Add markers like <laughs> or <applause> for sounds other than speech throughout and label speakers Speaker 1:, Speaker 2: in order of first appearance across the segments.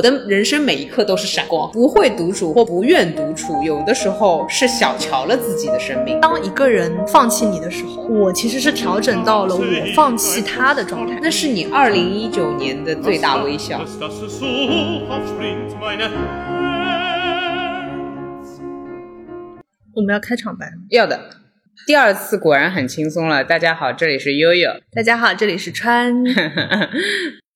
Speaker 1: 我的人生每一刻都是闪光，不会独处或不愿独处，有的时候是小瞧了自己的生命。
Speaker 2: 当一个人放弃你的时候，我其实是调整到了我放弃他的状态。
Speaker 1: 那是你二零一九年的最大微笑。
Speaker 2: 我们要开场白吗？
Speaker 1: 要的。第二次果然很轻松了。大家好，这里是悠悠。
Speaker 2: 大家好，这里是川。<laughs>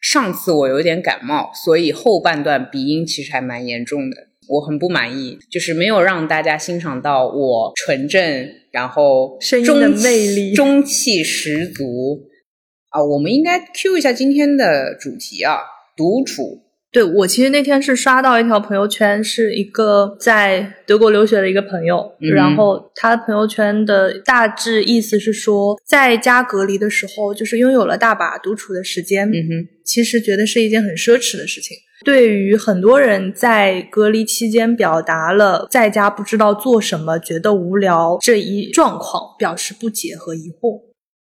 Speaker 1: 上次我有点感冒，所以后半段鼻音其实还蛮严重的，我很不满意，就是没有让大家欣赏到我纯正，然后
Speaker 2: 声音的魅力，
Speaker 1: 中气十足啊！我们应该 Q 一下今天的主题啊，独处。
Speaker 2: 对我其实那天是刷到一条朋友圈，是一个在德国留学的一个朋友，然后他朋友圈的大致意思是说，在家隔离的时候，就是拥有了大把独处的时间，
Speaker 1: 嗯哼，
Speaker 2: 其实觉得是一件很奢侈的事情。对于很多人在隔离期间表达了在家不知道做什么、觉得无聊这一状况，表示不解和疑惑。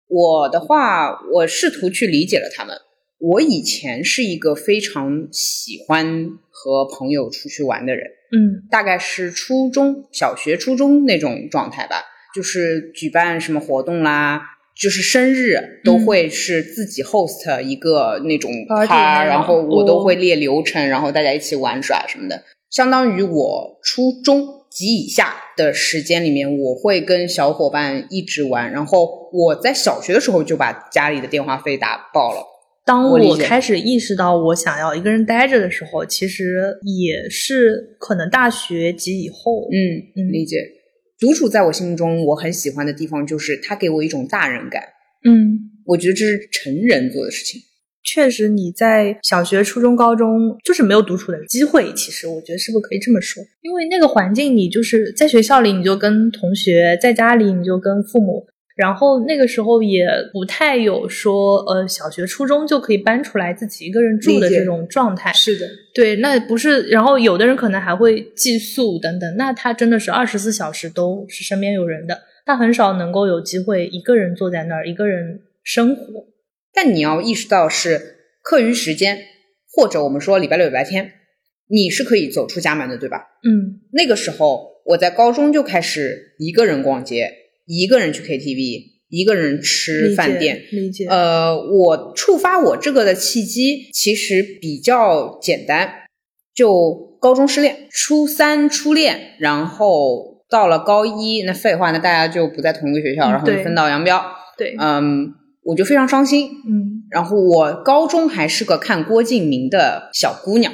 Speaker 1: 我的话，我试图去理解了他们。我以前是一个非常喜欢和朋友出去玩的人，
Speaker 2: 嗯，
Speaker 1: 大概是初中小学、初中那种状态吧，就是举办什么活动啦，就是生日都会是自己 host 一个那种趴，然后我都会列流程，然后大家一起玩耍什么的。相当于我初中及以下的时间里面，我会跟小伙伴一直玩，然后我在小学的时候就把家里的电话费打爆了。
Speaker 2: 当我开始意识到我想要一个人待着的时候，其实也是可能大学及以后。
Speaker 1: 嗯，理解。独处在我心目中，我很喜欢的地方就是它给我一种大人感。
Speaker 2: 嗯，
Speaker 1: 我觉得这是成人做的事情。
Speaker 2: 确实，你在小学、初中、高中就是没有独处的机会。其实，我觉得是不是可以这么说？因为那个环境，你就是在学校里，你就跟同学；在家里，你就跟父母。然后那个时候也不太有说，呃，小学、初中就可以搬出来自己一个人住的这种状态。
Speaker 1: 是的，
Speaker 2: 对，那不是。然后有的人可能还会寄宿等等，那他真的是二十四小时都是身边有人的，他很少能够有机会一个人坐在那儿一个人生活。
Speaker 1: 但你要意识到，是课余时间，或者我们说礼拜六、礼拜天，你是可以走出家门的，对吧？
Speaker 2: 嗯，
Speaker 1: 那个时候我在高中就开始一个人逛街。一个人去 KTV，一个人吃饭店，
Speaker 2: 理解。
Speaker 1: 呃，我触发我这个的契机其实比较简单，就高中失恋，初三初恋，然后到了高一，那废话，那大家就不在同一个学校，然后就分道扬镳。
Speaker 2: 对，
Speaker 1: 嗯，我就非常伤心。
Speaker 2: 嗯，
Speaker 1: 然后我高中还是个看郭敬明的小姑娘，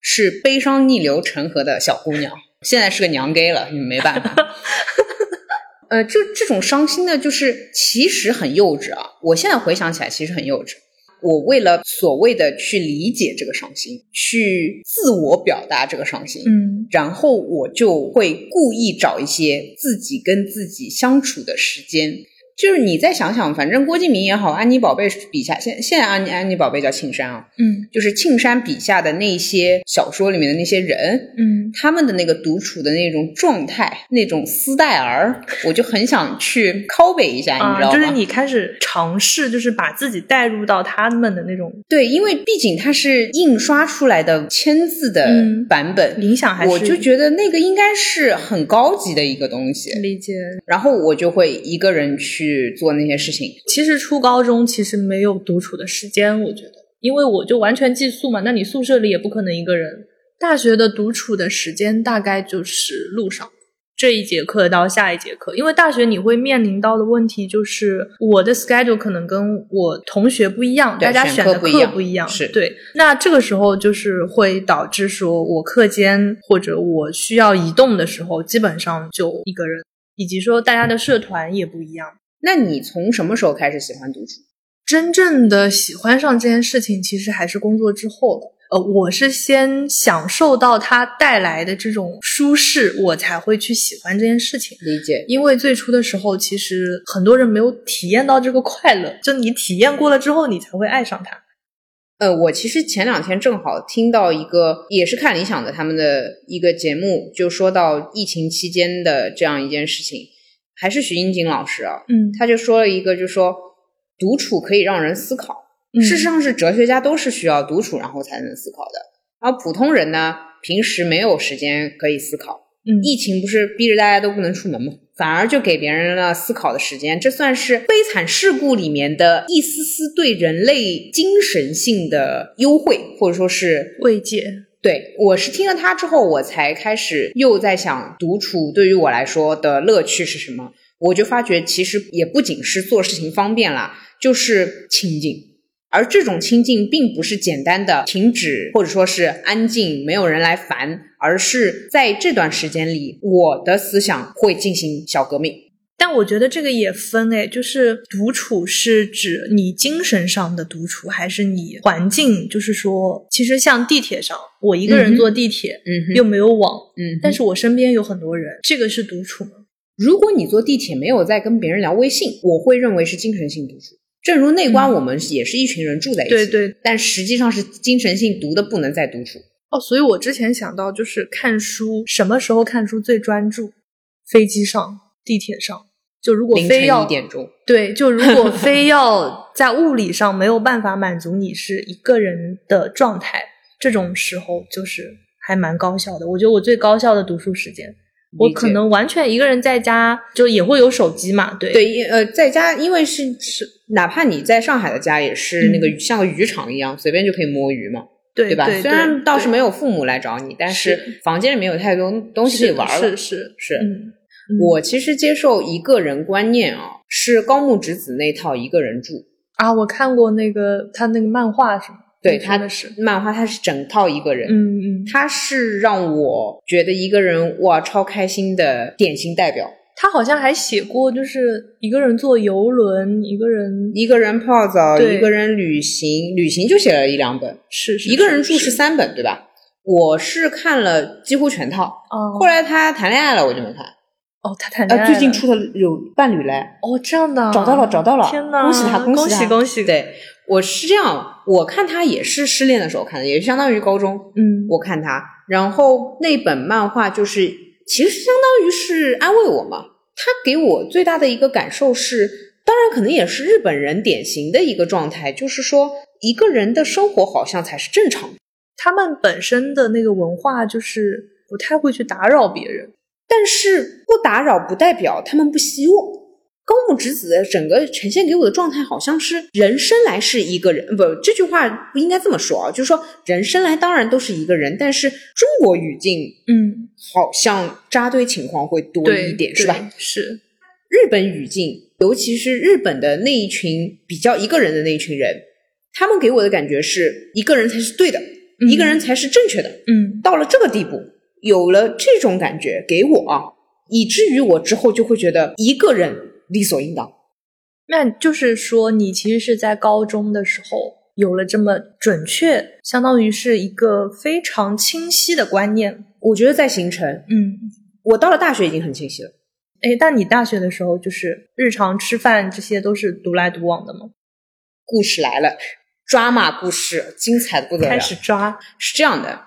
Speaker 1: 是悲伤逆流成河的小姑娘，现在是个娘 gay 了，你没办法。<laughs> 呃，这这种伤心呢，就是其实很幼稚啊。我现在回想起来，其实很幼稚。我为了所谓的去理解这个伤心，去自我表达这个伤心，
Speaker 2: 嗯，
Speaker 1: 然后我就会故意找一些自己跟自己相处的时间。就是你再想想，反正郭敬明也好，安妮宝贝笔下现现在安妮安妮宝贝叫庆山啊，
Speaker 2: 嗯，
Speaker 1: 就是庆山笔下的那些小说里面的那些人，
Speaker 2: 嗯，
Speaker 1: 他们的那个独处的那种状态，那种丝带儿，我就很想去拷贝一下，你知道吗？
Speaker 2: 就是你开始尝试，就是把自己带入到他们的那种，
Speaker 1: 对，因为毕竟它是印刷出来的签字的版本，
Speaker 2: 影响还是，
Speaker 1: 我就觉得那个应该是很高级的一个东西，
Speaker 2: 理解。
Speaker 1: 然后我就会一个人去。去做那些事情。
Speaker 2: 其实初高中其实没有独处的时间，我觉得，因为我就完全寄宿嘛。那你宿舍里也不可能一个人。大学的独处的时间大概就是路上这一节课到下一节课，因为大学你会面临到的问题就是我的 schedule 可能跟我同学不一样，大家选的课不一样。
Speaker 1: 是
Speaker 2: 对。那这个时候就是会导致说我课间或者我需要移动的时候，基本上就一个人，以及说大家的社团也不一样。
Speaker 1: 那你从什么时候开始喜欢独处？
Speaker 2: 真正的喜欢上这件事情，其实还是工作之后的。呃，我是先享受到它带来的这种舒适，我才会去喜欢这件事情。
Speaker 1: 理解。
Speaker 2: 因为最初的时候，其实很多人没有体验到这个快乐，就你体验过了之后，你才会爱上它。
Speaker 1: 呃，我其实前两天正好听到一个，也是看理想的他们的一个节目，就说到疫情期间的这样一件事情。还是徐英锦老师啊，
Speaker 2: 嗯，
Speaker 1: 他就说了一个，就说独处可以让人思考。事实上，是哲学家都是需要独处然后才能思考的。然后普通人呢，平时没有时间可以思考。
Speaker 2: 嗯，
Speaker 1: 疫情不是逼着大家都不能出门吗？反而就给别人了思考的时间，这算是悲惨事故里面的一丝丝对人类精神性的优惠，或者说是
Speaker 2: 慰藉。
Speaker 1: 对我是听了他之后，我才开始又在想，独处对于我来说的乐趣是什么？我就发觉其实也不仅是做事情方便啦，就是清静。而这种清静并不是简单的停止，或者说是安静，没有人来烦，而是在这段时间里，我的思想会进行小革命。
Speaker 2: 但我觉得这个也分诶，就是独处是指你精神上的独处，还是你环境？就是说，其实像地铁上，我一个人坐地铁，
Speaker 1: 嗯
Speaker 2: 又没有网，
Speaker 1: 嗯
Speaker 2: 但是我身边有很多人，这个是独处吗？
Speaker 1: 如果你坐地铁没有在跟别人聊微信，我会认为是精神性独处。正如内观，
Speaker 2: 嗯
Speaker 1: 我们也是一群人住在一起，
Speaker 2: 对对。
Speaker 1: 但实际上是精神性独的不能再独处。
Speaker 2: 哦，所以我之前想到就是看书，什么时候看书最专注？飞机上、地铁上。就如果非要
Speaker 1: 一点钟，
Speaker 2: 对，就如果 <laughs> 非要在物理上没有办法满足你是一个人的状态，这种时候就是还蛮高效的。我觉得我最高效的读书时间，我可能完全一个人在家，就也会有手机嘛，对
Speaker 1: 对，因呃，在家因为是是，哪怕你在上海的家也是那个鱼像个渔场一样，随便就可以摸鱼嘛，
Speaker 2: 对
Speaker 1: 对吧？虽然倒是没
Speaker 2: 有
Speaker 1: 有父母来找你，但
Speaker 2: 是
Speaker 1: 是房间里面有太多东西可以玩了。
Speaker 2: 是是
Speaker 1: 是
Speaker 2: 嗯，嗯
Speaker 1: 我其实接受一个人观念啊，是高木直子那套一个人住。
Speaker 2: 啊，我看过那个他那个漫画什么，
Speaker 1: 对，
Speaker 2: 他
Speaker 1: 他
Speaker 2: 的是，
Speaker 1: 漫画，他是整套一个人，
Speaker 2: 嗯嗯，
Speaker 1: 他是让我觉得一个人哇超开心的典型代表。
Speaker 2: 他好像还写过，就是一个人坐游轮，一个人
Speaker 1: 一个人泡澡，
Speaker 2: 对
Speaker 1: 一个人旅行，旅行就写了一两本，
Speaker 2: 是是
Speaker 1: 一个人住
Speaker 2: 是
Speaker 1: 是三本，对吧？我是看了几乎全套，
Speaker 2: 哦，
Speaker 1: 后来他谈恋爱了，我就没看。
Speaker 2: 哦，他谈恋爱
Speaker 1: 呃，最近出的有伴侣嘞，
Speaker 2: 哦这样的啊，
Speaker 1: 找到了，找到了，
Speaker 2: 天呐，
Speaker 1: 恭喜他，
Speaker 2: 恭
Speaker 1: 喜他，
Speaker 2: 恭喜！
Speaker 1: 对，我是这样，我看他也是失恋的时候看的，也是相当于高中，
Speaker 2: 嗯，
Speaker 1: 我看他，然后那本漫画就是其实相当于是安慰我嘛。他给我最大的一个感受是，当然可能也是日本人典型的一个状态，就是说一个人的生活好像才是正常的。
Speaker 2: 他们本身的那个文化就是不太会去打扰别人，
Speaker 1: 但是不打扰不代表他们不希望。高木直子的整个呈现给我的状态，好像是人生来是一个人，不，这句话不应该这么说啊，就是说人生来当然都是一个人，但是中国语境
Speaker 2: 嗯，
Speaker 1: 好像扎堆情况会多一点，是吧？？
Speaker 2: 是，
Speaker 1: 日本语境，尤其是日本的那一群比较一个人的那一群人，他们给我的感觉是一个人才是对的，
Speaker 2: 嗯
Speaker 1: 一个人才是正确的。
Speaker 2: 嗯
Speaker 1: 到了这个地步，有了这种感觉给我啊，以至于我之后就会觉得一个人理所应当。
Speaker 2: 那就是说，你其实是在高中的时候有了这么准确，相当于是一个非常清晰的观念。
Speaker 1: 我觉得在形成，
Speaker 2: 嗯，
Speaker 1: 我到了大学已经很清晰了。
Speaker 2: 哎，但你大学的时候，就是日常吃饭这些都是独来独往的吗？
Speaker 1: 故事来了，抓马故事，精彩的不得了。
Speaker 2: 开始抓，
Speaker 1: 是这样的，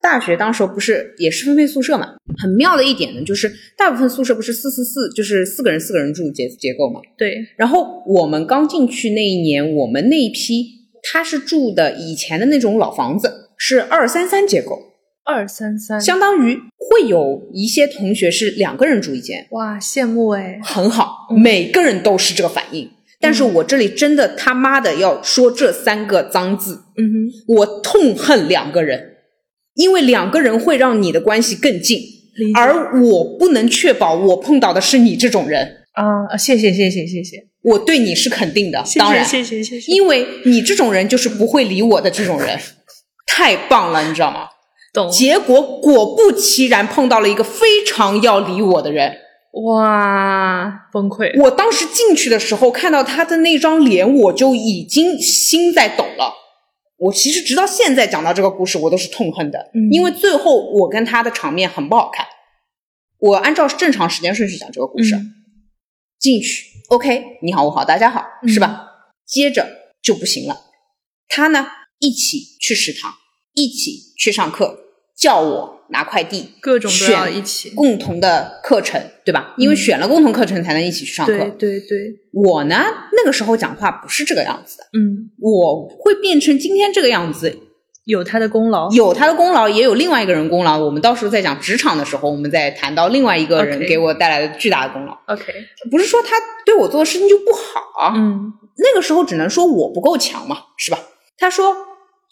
Speaker 1: 大学当时不是也是分配宿舍嘛？很妙的一点呢，就是大部分宿舍不是四四四，就是四个人四个人住结结构嘛。
Speaker 2: 对，
Speaker 1: 然后我们刚进去那一年，我们那一批他是住的以前的那种老房子，是二三三结构，
Speaker 2: 二三三，
Speaker 1: 相当于会有一些同学是两个人住一间，
Speaker 2: 哇，羡慕哎，
Speaker 1: 很好，
Speaker 2: 嗯。
Speaker 1: 每个人都是这个反应。但是我这里真的他妈的要说这三个脏字，
Speaker 2: 嗯哼，
Speaker 1: 我痛恨两个人，因为两个人会让你的关系更近，而我不能确保我碰到的是你这种人，
Speaker 2: 啊，谢谢谢谢谢谢，
Speaker 1: 我对你是肯定的，
Speaker 2: 谢
Speaker 1: 当然，
Speaker 2: 谢谢谢谢谢，
Speaker 1: 因为你这种人就是不会理我的这种人，<laughs> 太棒了，你知道吗？
Speaker 2: 懂。
Speaker 1: 结果果不其然碰到了一个非常要理我的人。
Speaker 2: 哇，崩溃，
Speaker 1: 我当时进去的时候看到他的那张脸，我就已经心在抖了。我其实直到现在讲到这个故事，我都是痛恨的，
Speaker 2: 嗯
Speaker 1: 因为最后我跟他的场面很不好看。我按照正常时间顺序讲这个故事，
Speaker 2: 嗯
Speaker 1: 进去，OK，你好，我好，大家好，
Speaker 2: 嗯
Speaker 1: 是吧？接着就不行了，他呢一起去食堂，一起去上课，叫我拿快递，
Speaker 2: 各种都要
Speaker 1: 选
Speaker 2: 一起，
Speaker 1: 共同的课程，对吧？因为
Speaker 2: 嗯
Speaker 1: 选了共同课程才能一起去上课。
Speaker 2: 对对对，
Speaker 1: 我呢，那个时候讲话不是这个样子的，
Speaker 2: 嗯
Speaker 1: 我会变成今天这个样子，
Speaker 2: 有他的功劳，
Speaker 1: 有他的功劳，也有另外一个人功劳。我们到时候在讲职场的时候，我们再谈到另外一个人给我带来的巨大的功劳。
Speaker 2: OK，
Speaker 1: 不是说他对我做的事情就不好，
Speaker 2: 嗯
Speaker 1: 那个时候只能说我不够强嘛，是吧？他说：“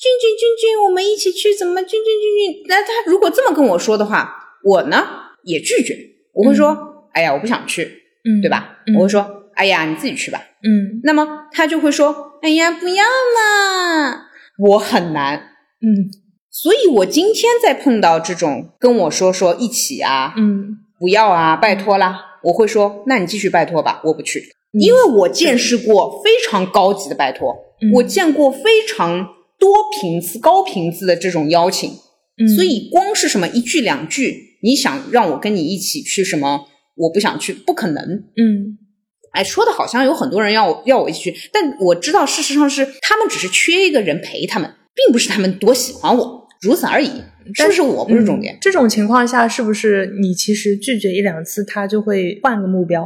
Speaker 1: 君君君君，我们一起去，怎么君君君君？”那他如果这么跟我说的话，我呢也拒绝，我会说：“哎呀，我不想去，
Speaker 2: 嗯，
Speaker 1: 对？吧？”
Speaker 2: 嗯
Speaker 1: 我会说：“哎呀，你自己去吧。
Speaker 2: 嗯”
Speaker 1: 那么他就会说：“哎呀，不要嘛。”我很难，
Speaker 2: 嗯
Speaker 1: 所以我今天再碰到这种跟我说说一起啊，
Speaker 2: 嗯
Speaker 1: 不要啊，拜托啦，我会说：“那你继续拜托吧，我不去。”
Speaker 2: 嗯
Speaker 1: 因为我见识过非常高级的拜托，
Speaker 2: 嗯
Speaker 1: 我见过非常多频次、高频次的这种邀请，
Speaker 2: 嗯，
Speaker 1: 所以光是什么一句两句，你想让我跟你一起去什么，我不想去，不可能。
Speaker 2: 嗯
Speaker 1: 哎，说的好像有很多人要我要我一起去，但我知道事实上是他们只是缺一个人陪他们，并不是他们多喜欢我，如此而已。是不是我不是重点？
Speaker 2: 嗯这种情况下，是不是你其实拒绝一两次，他就会换个目标？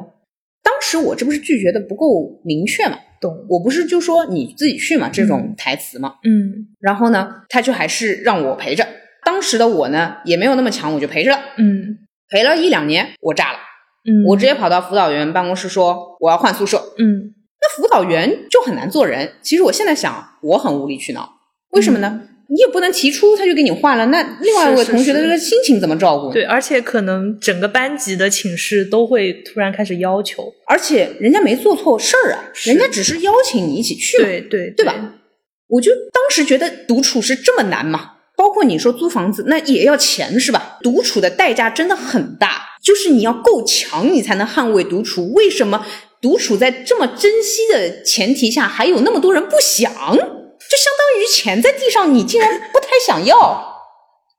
Speaker 1: 当时我这不是拒绝的不够明确嘛？
Speaker 2: 懂？
Speaker 1: 我不是就说你自己去嘛这种台词嘛？
Speaker 2: 嗯
Speaker 1: 然后呢，他就还是让我陪着。当时的我呢，也没有那么强，我就陪着了。
Speaker 2: 嗯
Speaker 1: 陪了一两年，我炸了，
Speaker 2: 嗯，
Speaker 1: 我直接跑到辅导员办公室说我要换宿舍。
Speaker 2: 嗯
Speaker 1: 那辅导员就很难做人。其实我现在想，我很无理取闹，为什么呢？你也不能提出他就给你换了，那另外一位同学的这个心情怎么照顾？
Speaker 2: 对，而且可能整个班级的寝室都会突然开始要求，
Speaker 1: 而且人家没做错事儿啊，人家只是邀请你一起去嘛，
Speaker 2: 对对
Speaker 1: 对吧？我就当时觉得独处是这么难嘛，包括你说租房子，那也要钱是吧？独处的代价真的很大，就是你要够强，你才能捍卫独处。为什么独处在这么珍惜的前提下，还有那么多人不想？就相当于钱在地上，你竟然不太想要。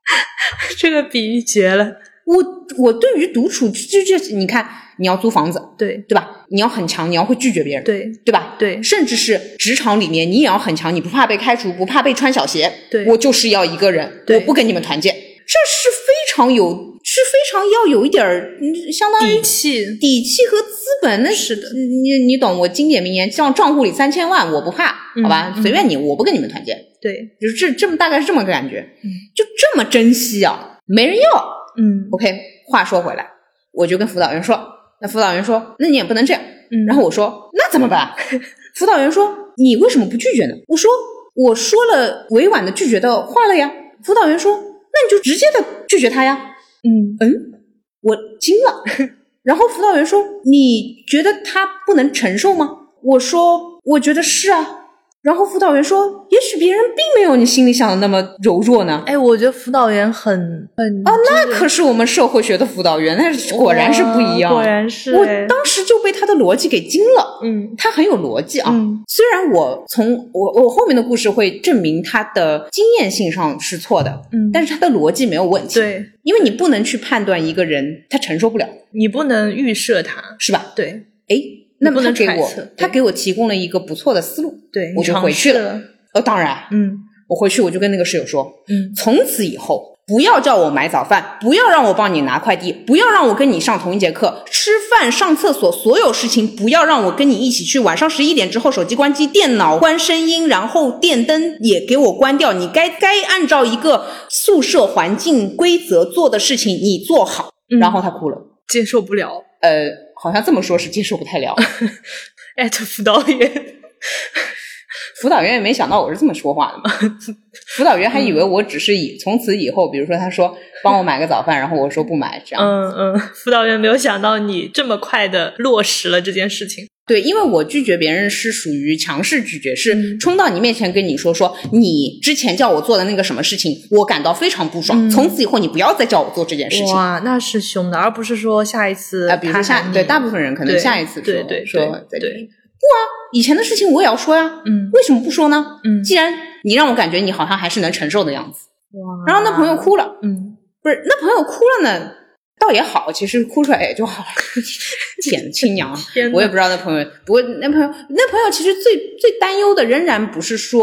Speaker 1: <laughs>
Speaker 2: 这个比喻绝了。
Speaker 1: 我我对于独处，就就你看，你要租房子，
Speaker 2: 对
Speaker 1: 对吧？你要很强，你要会拒绝别人，
Speaker 2: 对
Speaker 1: 对吧？
Speaker 2: 对
Speaker 1: 甚至是职场里面，你也要很强，你不怕被开除，不怕被穿小鞋。
Speaker 2: 对
Speaker 1: 我就是要一个人，
Speaker 2: 对
Speaker 1: 我不跟你们团建，这是非常有，是非常要有一点儿，嗯相当于
Speaker 2: 底气，
Speaker 1: 底气和资本。那
Speaker 2: 是的
Speaker 1: 你你懂我经典名言，像账户里三千万，我不怕，
Speaker 2: 嗯
Speaker 1: 好吧，
Speaker 2: 嗯
Speaker 1: 随便你，我不跟你们团建，
Speaker 2: 对，
Speaker 1: 就是这这么大概是这么个感觉，
Speaker 2: 嗯
Speaker 1: 就这么珍惜啊，没人要。
Speaker 2: 嗯
Speaker 1: OK，话说回来，我就跟辅导员说，那辅导员说，那你也不能这样。
Speaker 2: 嗯，
Speaker 1: 然后我说，那怎么办？<laughs> 辅导员说，你为什么不拒绝呢？我说，我说了委婉的拒绝的话了呀。辅导员说，那你就直接的拒绝他呀。
Speaker 2: 嗯
Speaker 1: 嗯，我惊了。然后辅导员说，你觉得他不能承受吗？我说，我觉得是啊。然后辅导员说，也许别人并没有你心里想的那么柔弱呢。
Speaker 2: 哎，我觉得辅导员很很
Speaker 1: 哦，那可是我们社会学的辅导员，那是果然是不一样。
Speaker 2: 果然是
Speaker 1: 我
Speaker 2: 哎
Speaker 1: 当时就被他的逻辑给惊了。
Speaker 2: 嗯
Speaker 1: 他很有逻辑啊，
Speaker 2: 嗯
Speaker 1: 虽然我从我我后面的故事会证明他的经验性上是错的，
Speaker 2: 嗯，
Speaker 1: 但是他的逻辑没有问题。，
Speaker 2: 对
Speaker 1: 因为你不能去判断一个人他承受不了，
Speaker 2: 你不能预设他，
Speaker 1: 是吧？
Speaker 2: 对
Speaker 1: 哎，那么
Speaker 2: 不能
Speaker 1: 他给我他给我提供了一个不错的思路，
Speaker 2: 对，
Speaker 1: 我就回去了呃，当然，
Speaker 2: 嗯
Speaker 1: 我回去我就跟那个室友说，
Speaker 2: 嗯
Speaker 1: 从此以后，不要叫我买早饭，不要让我帮你拿快递，不要让我跟你上同一节课，吃饭、上厕所，所有事情不要让我跟你一起去。晚上十一点之后，手机关机，电脑关声音，然后电灯也给我关掉。你该该按照一个宿舍环境规则做的事情，你做好。
Speaker 2: 嗯
Speaker 1: 然后他哭了，
Speaker 2: 接受不了，
Speaker 1: 呃，好像这么说是接受不太了。<laughs>
Speaker 2: 艾特辅导员，<laughs>
Speaker 1: 辅导员也没想到我是这么说话的嘛，辅导员还以为我只是以从此以后，比如说他说帮我买个早饭，然后我说不买这样。
Speaker 2: 嗯嗯，辅导员没有想到你这么快的落实了这件事情，
Speaker 1: 对，因为我拒绝别人是属于强势拒绝，是
Speaker 2: 嗯
Speaker 1: 冲到你面前跟你说说你之前叫我做的那个什么事情，我感到非常不爽，
Speaker 2: 嗯
Speaker 1: 从此以后你不要再叫我做这件事情。啊、
Speaker 2: 哇，那是凶的，而不是说下一次啊
Speaker 1: 比如下对大部分人可能下一次说
Speaker 2: 对对
Speaker 1: 说
Speaker 2: 对对
Speaker 1: 不啊以前的事情我也要说呀，
Speaker 2: 嗯
Speaker 1: 为什么不说呢？
Speaker 2: 嗯，
Speaker 1: 既然你让我感觉你好像还是能承受的样子，
Speaker 2: 哇
Speaker 1: 然后那朋友哭了，
Speaker 2: 嗯
Speaker 1: 不是那朋友哭了呢，倒也好，其实哭出来也就好了。<laughs> <laughs> 天，亲娘我也不知道那朋友，不过那朋友那朋友其实最最担忧的仍然不是说，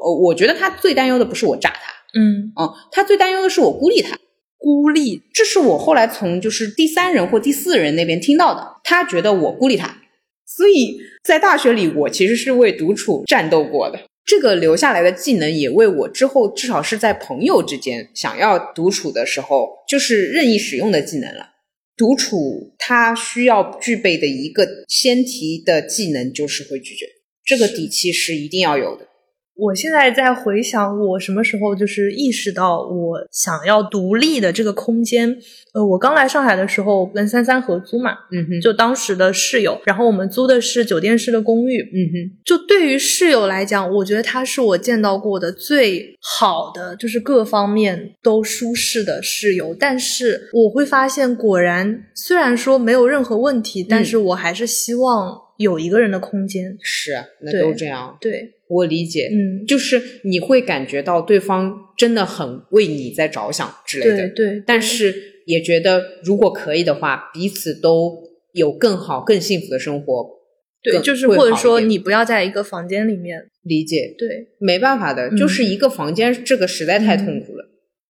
Speaker 1: 呃，我觉得他最担忧的不是我炸他，
Speaker 2: 嗯，
Speaker 1: 嗯，他最担忧的是我孤立他。
Speaker 2: 孤立，
Speaker 1: 这是我后来从就是第三人或第四人那边听到的，他觉得我孤立他，所以在大学里我其实是为独处战斗过的。这个留下来的技能也为我之后至少是在朋友之间想要独处的时候，就是任意使用的技能了。独处它需要具备的一个先提的技能就是会拒绝，这个底气是一定要有的。
Speaker 2: 我现在在回想，我什么时候就是意识到我想要独立的这个空间。呃，我刚来上海的时候跟三三合租嘛，
Speaker 1: 嗯哼，
Speaker 2: 就当时的室友，然后我们租的是酒店式的公寓，
Speaker 1: 嗯哼，
Speaker 2: 就对于室友来讲，我觉得他是我见到过的最好的，就是各方面都舒适的室友。但是我会发现，果然虽然说没有任何问题，但是我还是希望有一个人的空间。
Speaker 1: 是，那都这样。
Speaker 2: 对，
Speaker 1: 我理解，
Speaker 2: 嗯，
Speaker 1: 就是你会感觉到对方真的很为你在着想之类的，
Speaker 2: 对对，
Speaker 1: 但是也觉得如果可以的话，彼此都有更好、更幸福的生活。
Speaker 2: 对，就是或者说你不要在一个房间里面，
Speaker 1: 理解，
Speaker 2: 对，
Speaker 1: 没办法的，
Speaker 2: 嗯
Speaker 1: 就是一个房间，这个实在太痛苦了。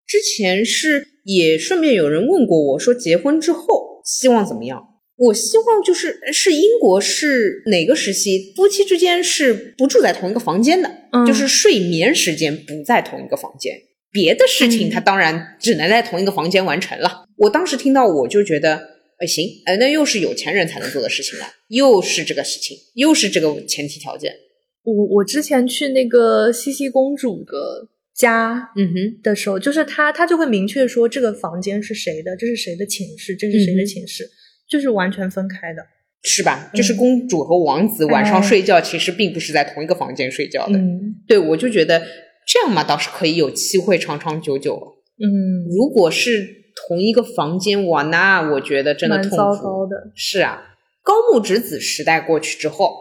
Speaker 1: 之前是也顺便有人问过我说，结婚之后希望怎么样？我希望就是是英国是哪个时期夫妻之间是不住在同一个房间的，
Speaker 2: 嗯
Speaker 1: 就是睡眠时间不在同一个房间，别的事情
Speaker 2: 嗯
Speaker 1: 他当然只能在同一个房间完成了。我当时听到我就觉得，哎行，哎那又是有钱人才能做的事情了，又是这个事情，又是这个前提条件。
Speaker 2: 我我之前去那个茜茜公主的家
Speaker 1: 嗯哼，
Speaker 2: 的时候，就是他他就会明确说这个房间是谁的，这是谁的寝室，这是谁的寝室，就是完全分开的。
Speaker 1: 是吧？就是
Speaker 2: 嗯
Speaker 1: 公主和王子晚上
Speaker 2: 哎
Speaker 1: 睡觉，其实并不是在同一个房间睡觉的。
Speaker 2: 嗯
Speaker 1: 对，我就觉得这样嘛，倒是可以有机会长长久久。
Speaker 2: 嗯，
Speaker 1: 如果是同一个房间，哇，那我觉得真的痛苦。
Speaker 2: 糟糕的。
Speaker 1: 是啊，高木直子时代过去之后，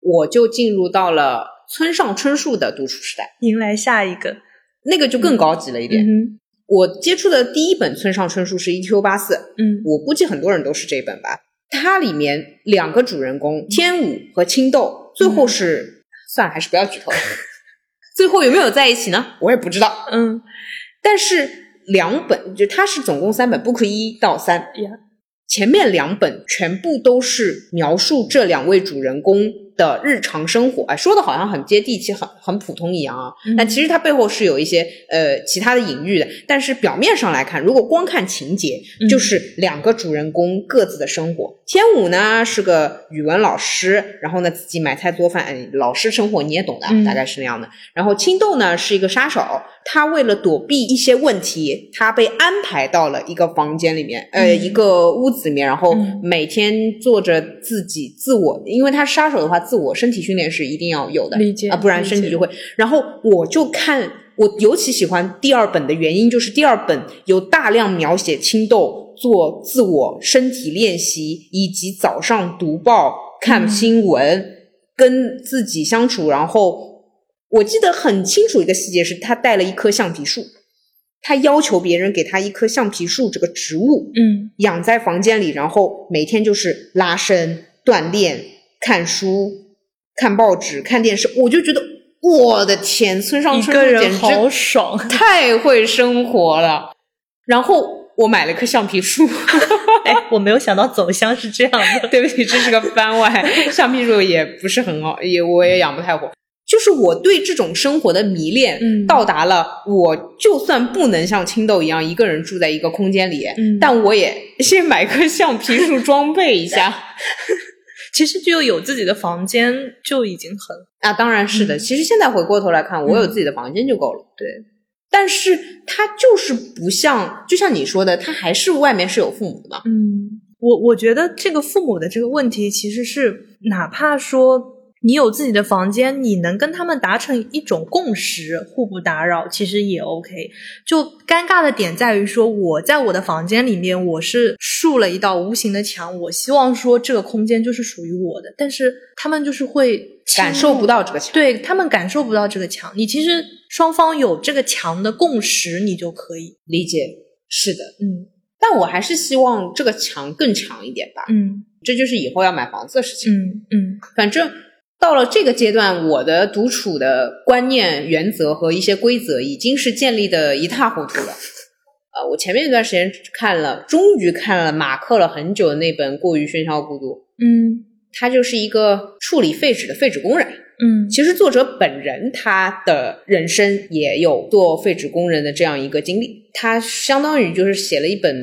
Speaker 1: 我就进入到了村上春树的独处时代，
Speaker 2: 迎来下一个，
Speaker 1: 那个就更高级了一点。
Speaker 2: 嗯
Speaker 1: 我接触的第一本村上春树是《E.Q. 八四》，
Speaker 2: 哼嗯
Speaker 1: 我估计很多人都是这本吧。它里面两个主人公天武和青豆，最后是、算了，还是不要剧透了。<laughs> 最后有没有在一起呢？我也不知道。
Speaker 2: 嗯
Speaker 1: 但是两本就它是总共三本，book 一到三，
Speaker 2: 呀，
Speaker 1: 前面两本全部都是描述这两位主人公的日常生活，哎，说的好像很接地气、很很普通一样啊。
Speaker 2: 嗯
Speaker 1: 但其实它背后是有一些呃其他的隐喻的。但是表面上来看，如果光看情节，
Speaker 2: 嗯
Speaker 1: 就是两个主人公各自的生活。天武呢是个语文老师，然后呢自己买菜做饭，哎老师生活你也懂的，
Speaker 2: 嗯
Speaker 1: 大概是那样的。然后青豆呢是一个杀手，他为了躲避一些问题，他被安排到了一个房间里面，呃，
Speaker 2: 嗯
Speaker 1: 一个屋子里面，然后
Speaker 2: 嗯
Speaker 1: 每天做着自己自我，因为他杀手的话，自我身体训练是一定要有的，
Speaker 2: 理解
Speaker 1: 啊，不然身体就会。然后我就看，我尤其喜欢第二本的原因，就是第二本有大量描写青豆做自我身体练习，以及早上读报、看新闻、跟自己相处。然后我记得很清楚一个细节是，他带了一棵橡皮树，他要求别人给他一棵橡皮树这个植物，
Speaker 2: 嗯
Speaker 1: 养在房间里，然后每天就是拉伸、锻炼、看书、看报纸、看电视，我就觉得我的天，村上春树简直
Speaker 2: 好爽。
Speaker 1: 太会生活了。然后我买了棵橡皮树，<laughs>
Speaker 2: 哎，我没有想到走向是这样的。<laughs>
Speaker 1: 对不起，这是个番外，<laughs> 橡皮树也不是很好，也我也养不太活。就是我对这种生活的迷恋，
Speaker 2: 嗯
Speaker 1: 到达了我就算不能像青豆一样一个人住在一个空间里，
Speaker 2: 嗯
Speaker 1: 但我也先买棵橡皮树装备一下。
Speaker 2: 其实就有自己的房间就已经很
Speaker 1: 啊，当然是的。
Speaker 2: 嗯
Speaker 1: 其实现在回过头来看，我有自己的房间就够了。
Speaker 2: 对，
Speaker 1: 但是他就是不像，就像你说的，他还是外面是有父母的。
Speaker 2: 嗯，我我觉得这个父母的这个问题，其实是哪怕说你有自己的房间，你能跟他们达成一种共识，互不打扰，其实也 OK。就尴尬的点在于说，我在我的房间里面，我是竖了一道无形的墙，我希望说这个空间就是属于我的，但是他们就是会
Speaker 1: 感受不到这个墙。
Speaker 2: 对他们感受不到这个墙。你其实双方有这个强的共识，你就可以，
Speaker 1: 理解是的，
Speaker 2: 嗯
Speaker 1: 但我还是希望这个墙更强一点吧。
Speaker 2: 嗯
Speaker 1: 这就是以后要买房子的事情。
Speaker 2: 嗯嗯
Speaker 1: 反正到了这个阶段，我的独处的观念、原则和一些规则已经是建立的一塌糊涂了。<laughs> 呃，我前面一段时间看了，终于看了马克了很久的那本《过于喧嚣孤独》，
Speaker 2: 嗯
Speaker 1: 他就是一个处理废纸的废纸工人。
Speaker 2: 嗯，
Speaker 1: 其实作者本人他的人生也有做废纸工人的这样一个经历，他相当于就是写了一本，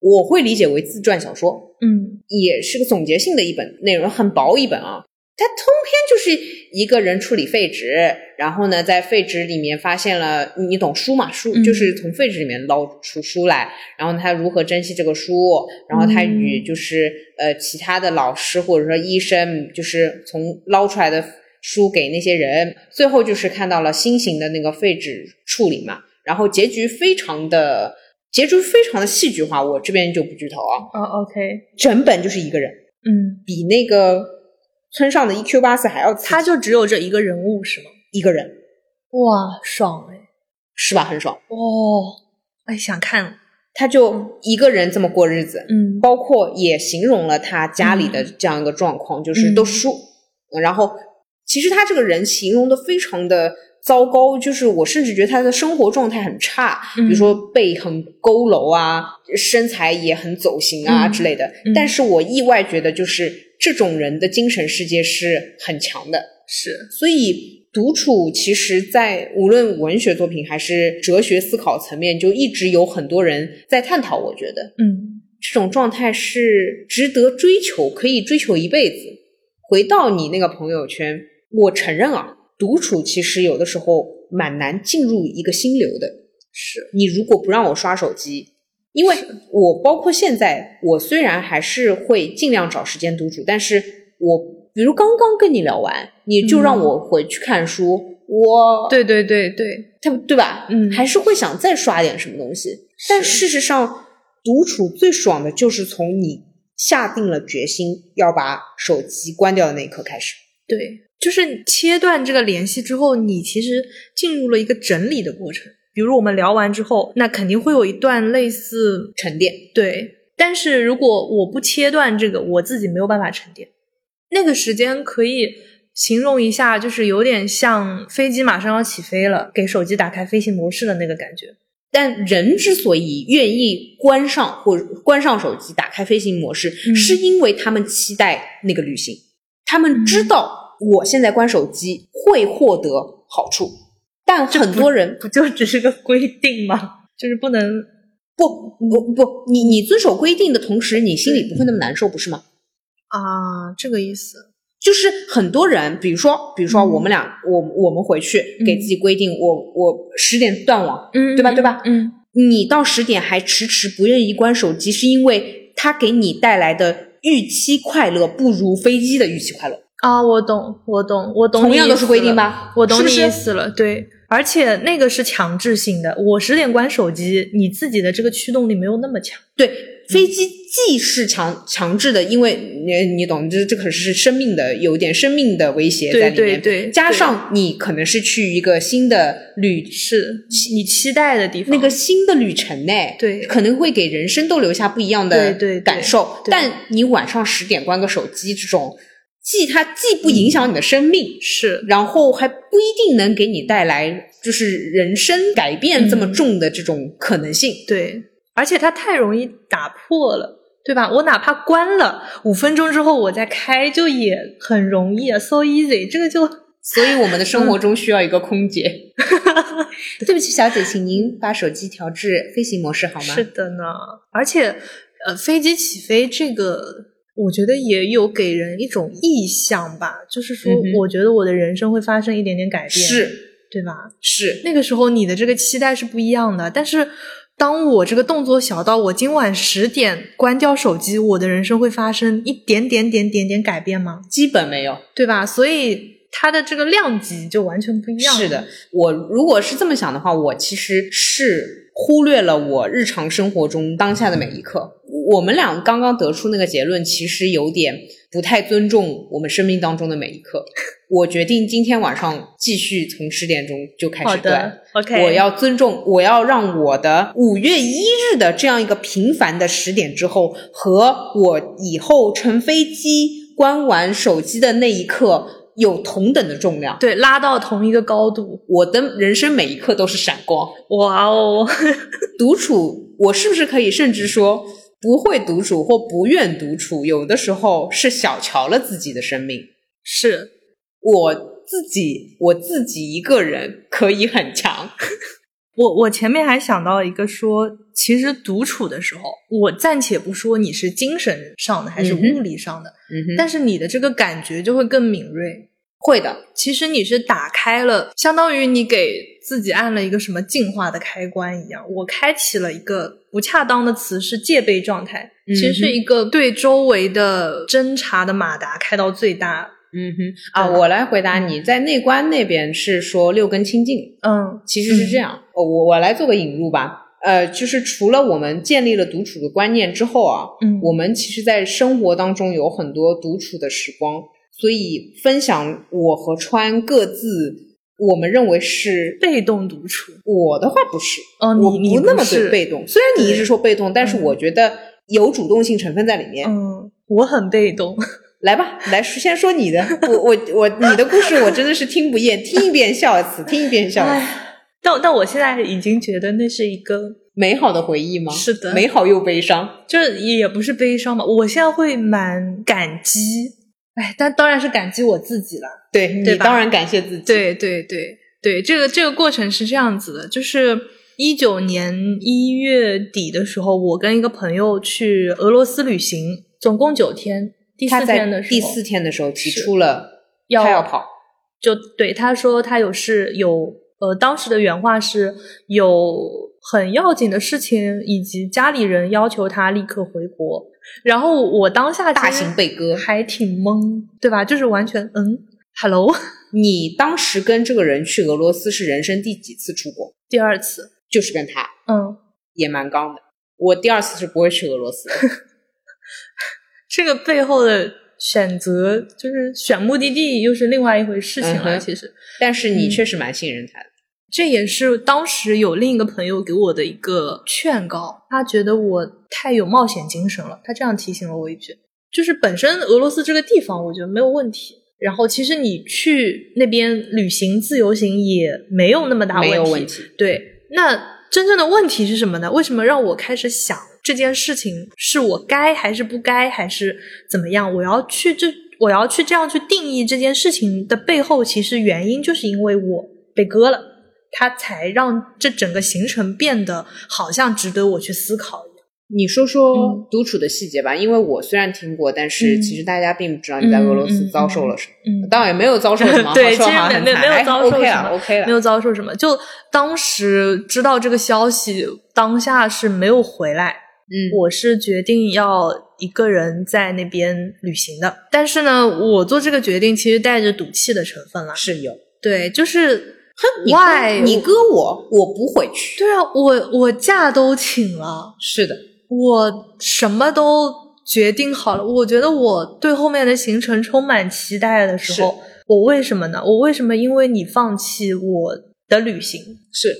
Speaker 1: 我会理解为自传小说，
Speaker 2: 嗯
Speaker 1: 也是个总结性的一本，内容很薄一本啊。它通篇就是一个人处理废纸，然后呢，在废纸里面发现了，你懂书嘛？书
Speaker 2: 嗯
Speaker 1: 就是从废纸里面捞出书来，然后他如何珍惜这个书，然后他与就是、呃其他的老师或者说医生，就是从捞出来的书给那些人，最后就是看到了新型的那个废纸处理嘛，然后结局非常的结局非常的戏剧化，我这边就不剧透啊，
Speaker 2: 哦，OK，
Speaker 1: 整本就是一个人。
Speaker 2: 嗯，
Speaker 1: 比那个村上的 EQ 八四还要
Speaker 2: 他就只有这一个人物是吗？
Speaker 1: 一个人，
Speaker 2: 哇，爽哎！
Speaker 1: 是吧？很爽。
Speaker 2: 哦，哎，想看，
Speaker 1: 他就一个人这么过日子，
Speaker 2: 嗯
Speaker 1: 包括也形容了他家里的这样一个状况，就是都输。然后，其实他这个人形容的非常的糟糕，就是我甚至觉得他的生活状态很差，
Speaker 2: 嗯
Speaker 1: 比如说背很佝偻啊，身材也很走形啊、
Speaker 2: 嗯
Speaker 1: 之类的。
Speaker 2: 嗯
Speaker 1: 但是我意外觉得，就是这种人的精神世界是很强的。
Speaker 2: 是，
Speaker 1: 所以独处其实，在无论文学作品还是哲学思考层面，就一直有很多人在探讨。我觉得
Speaker 2: 嗯
Speaker 1: 这种状态是值得追求，可以追求一辈子。回到你那个朋友圈，我承认啊，独处其实有的时候蛮难进入一个心流的。
Speaker 2: 是，
Speaker 1: 你如果不让我刷手机，因为我包括现在，我虽然还是会尽量找时间独处，但是我比如刚刚跟你聊完，你就让我回去看书，我
Speaker 2: 对对对对，
Speaker 1: 他对吧？
Speaker 2: 嗯
Speaker 1: 还是会想再刷点什么东西。但事实上，独处最爽的就是从你下定了决心要把手机关掉的那一刻开始。
Speaker 2: 对，就是切断这个联系之后，你其实进入了一个整理的过程。比如我们聊完之后，那肯定会有一段类似
Speaker 1: 沉淀，
Speaker 2: 对，但是如果我不切断这个，我自己没有办法沉淀。那个时间可以形容一下，就是有点像飞机马上要起飞了，给手机打开飞行模式的那个感觉。
Speaker 1: 但人之所以愿意关上或者关上手机，打开飞行模式，
Speaker 2: 嗯
Speaker 1: 是因为他们期待那个旅行，他们知道我现在关手机会获得好处，但很多人
Speaker 2: 不就只是个规定吗？就是不能
Speaker 1: 不不不，你你遵守规定的同时，你心里不会那么难受，不是吗？
Speaker 2: 啊，这个意思。
Speaker 1: 就是很多人，比如说，比如说
Speaker 2: 嗯
Speaker 1: 我们俩，我我们回去
Speaker 2: 嗯
Speaker 1: 给自己规定，我我十点断网，
Speaker 2: 嗯
Speaker 1: 对吧对吧
Speaker 2: 嗯，
Speaker 1: 你到十点还迟迟不愿意关手机，是因为它给你带来的预期快乐不如飞机的预期快乐。
Speaker 2: 啊，我懂，我懂，我懂你
Speaker 1: 同样都是规定吧
Speaker 2: 我懂你意思了，对。而且那个是强制性的，我十点关手机，你自己的这个驱动力没有那么强。
Speaker 1: 对，飞机既是强强制的，因为你你懂，这这可是生命的有点生命的威胁在里面，
Speaker 2: 对对对
Speaker 1: 加上你可能是去一个新的旅
Speaker 2: 是你期待的地方，
Speaker 1: 那个新的旅程呢，
Speaker 2: 对
Speaker 1: 可能会给人生都留下不一样的
Speaker 2: 对对对
Speaker 1: 感受。
Speaker 2: 对
Speaker 1: 但你晚上十点关个手机，这种既它既不影响你的生命，
Speaker 2: 是
Speaker 1: 然后还不一定能给你带来就是人生改变这么重的这种可能性。
Speaker 2: 对，而且它太容易打破了，对吧？我哪怕关了五分钟之后我再开，就也很容易啊，so easy，这个就
Speaker 1: 所以我们的生活中需要一个空姐。<laughs> 对不起，小姐，请您把手机调至飞行模式好吗？
Speaker 2: 是的呢，而且呃，飞机起飞这个，我觉得也有给人一种意向吧，就是说我觉得我的人生会发生一点点改变，
Speaker 1: 是
Speaker 2: 对吧？
Speaker 1: 是，
Speaker 2: 那个时候你的这个期待是不一样的，但是当我这个动作小到我今晚十点关掉手机，我的人生会发生一点点点点点改变吗？
Speaker 1: 基本没有。
Speaker 2: 对吧？所以它的这个量级就完全不一样。
Speaker 1: 是的，，我如果是这么想的话，我其实是忽略了我日常生活中当下的每一刻。我们俩刚刚得出那个结论，其实有点不太尊重我们生命当中的每一刻。我决定今天晚上继续从十点钟就开始断
Speaker 2: 的。，OK，
Speaker 1: 我要尊重，我要让我的五月一日的这样一个平凡的十点之后，和我以后乘飞机关完手机的那一刻有同等的重量。
Speaker 2: 对拉到同一个高度。
Speaker 1: 我的人生每一刻都是闪光。
Speaker 2: 哇哦，<laughs>
Speaker 1: 独处，我是不是可以甚至说，不会独处或不愿独处，有的时候是小瞧了自己的生命。
Speaker 2: 是
Speaker 1: 我自己我自己一个人可以很强。<laughs>
Speaker 2: 我我前面还想到一个说，其实独处的时候，我暂且不说你是精神上的还是物理上的，
Speaker 1: 嗯
Speaker 2: 但是你的这个感觉就会更敏锐。
Speaker 1: 会的，
Speaker 2: 其实你是打开了，相当于你给自己按了一个什么进化的开关一样。我开启了一个不恰当的词是戒备状态，其实是一个对周围的侦查的马达开到最大。
Speaker 1: 嗯哼啊，我来回答你，在内观那边是说六根清净，
Speaker 2: 嗯，
Speaker 1: 其实是这样。哦，我我来做个引入吧。呃，就是除了我们建立了独处的观念之后啊，
Speaker 2: 嗯
Speaker 1: 我们其实在生活当中有很多独处的时光，所以分享我和川各自我们认为是
Speaker 2: 被动独处。
Speaker 1: 我的话不是，
Speaker 2: 哦，
Speaker 1: 我
Speaker 2: 你你
Speaker 1: 不那么
Speaker 2: 是
Speaker 1: 对被动。虽然你一直说被动，但是
Speaker 2: 嗯
Speaker 1: 我觉得有主动性成分在里面。
Speaker 2: 嗯，我很被动。<laughs>
Speaker 1: 来吧，来先说你的，我我我你的故事我真的是听不厌，听一遍笑一次，听一遍笑一次。
Speaker 2: 哎，但但我现在已经觉得那是一个，
Speaker 1: 美好的回忆吗？
Speaker 2: 是的
Speaker 1: 美好又悲伤。
Speaker 2: 就是也不是悲伤吧。我现在会蛮感激，哎，但当然是感激我自己了。
Speaker 1: 对
Speaker 2: 对
Speaker 1: 你当然感谢自己。，
Speaker 2: 对对对对，这个这个过程是这样子的，就是一九年一月底的时候，我跟一个朋友去俄罗斯旅行，总共九天。第
Speaker 1: 他
Speaker 2: 四天的时候，
Speaker 1: 在第四天的时候提出了
Speaker 2: 要
Speaker 1: 他要跑，
Speaker 2: 就对他说他有事有呃，当时的原话是有很要紧的事情，以及家里人要求他立刻回国。然后我当下
Speaker 1: 大型被割。
Speaker 2: 还挺懵，对吧？就是完全嗯，hello，<laughs>
Speaker 1: 你当时跟这个人去俄罗斯是人生第几次出国？
Speaker 2: 第二次，
Speaker 1: 就是跟他，
Speaker 2: 嗯，
Speaker 1: 也蛮刚的。我第二次是不会去俄罗斯的。<laughs>
Speaker 2: 这个背后的选择就是选目的地，又是另外一回事情了。
Speaker 1: 嗯
Speaker 2: 其实
Speaker 1: 但是你
Speaker 2: 嗯
Speaker 1: 确实蛮信任他的。
Speaker 2: 这也是当时有另一个朋友给我的一个劝告，他觉得我太有冒险精神了，他这样提醒了我一句。就是本身俄罗斯这个地方，我觉得没有问题。然后其实你去那边旅行、自由行也没有那么大
Speaker 1: 没有
Speaker 2: 问
Speaker 1: 问题。
Speaker 2: 对，那真正的问题是什么呢？为什么让我开始想这件事情是我该还是不该，还是怎么样？我要去这，我要去这样去定义这件事情的背后，其实原因就是因为我被割了，它才让这整个行程变得好像值得我去思考一样。
Speaker 1: 你说说
Speaker 2: 嗯
Speaker 1: 独处的细节吧，因为我虽然听过，但是
Speaker 2: 嗯
Speaker 1: 其实大家并不知道你在俄罗斯遭受了什么。
Speaker 2: 嗯，
Speaker 1: 当然也没有遭受什么，<laughs>
Speaker 2: 对其实没没有遭受
Speaker 1: OK
Speaker 2: 什么
Speaker 1: 了，OK 了
Speaker 2: 没。有遭受什么，就当时知道这个消息，当下是没有回来。
Speaker 1: 嗯，
Speaker 2: 我是决定要一个人在那边旅行的，但是呢，我做这个决定其实带着赌气的成分了。
Speaker 1: 是有。
Speaker 2: 对，就是
Speaker 1: 你割
Speaker 2: why
Speaker 1: 你哥我，我不回去。
Speaker 2: 对啊，我我假都请了，
Speaker 1: 是的，
Speaker 2: 我什么都决定好了。我觉得我对后面的行程充满期待的时候，我为什么呢？我为什么因为你放弃我的旅行，
Speaker 1: 是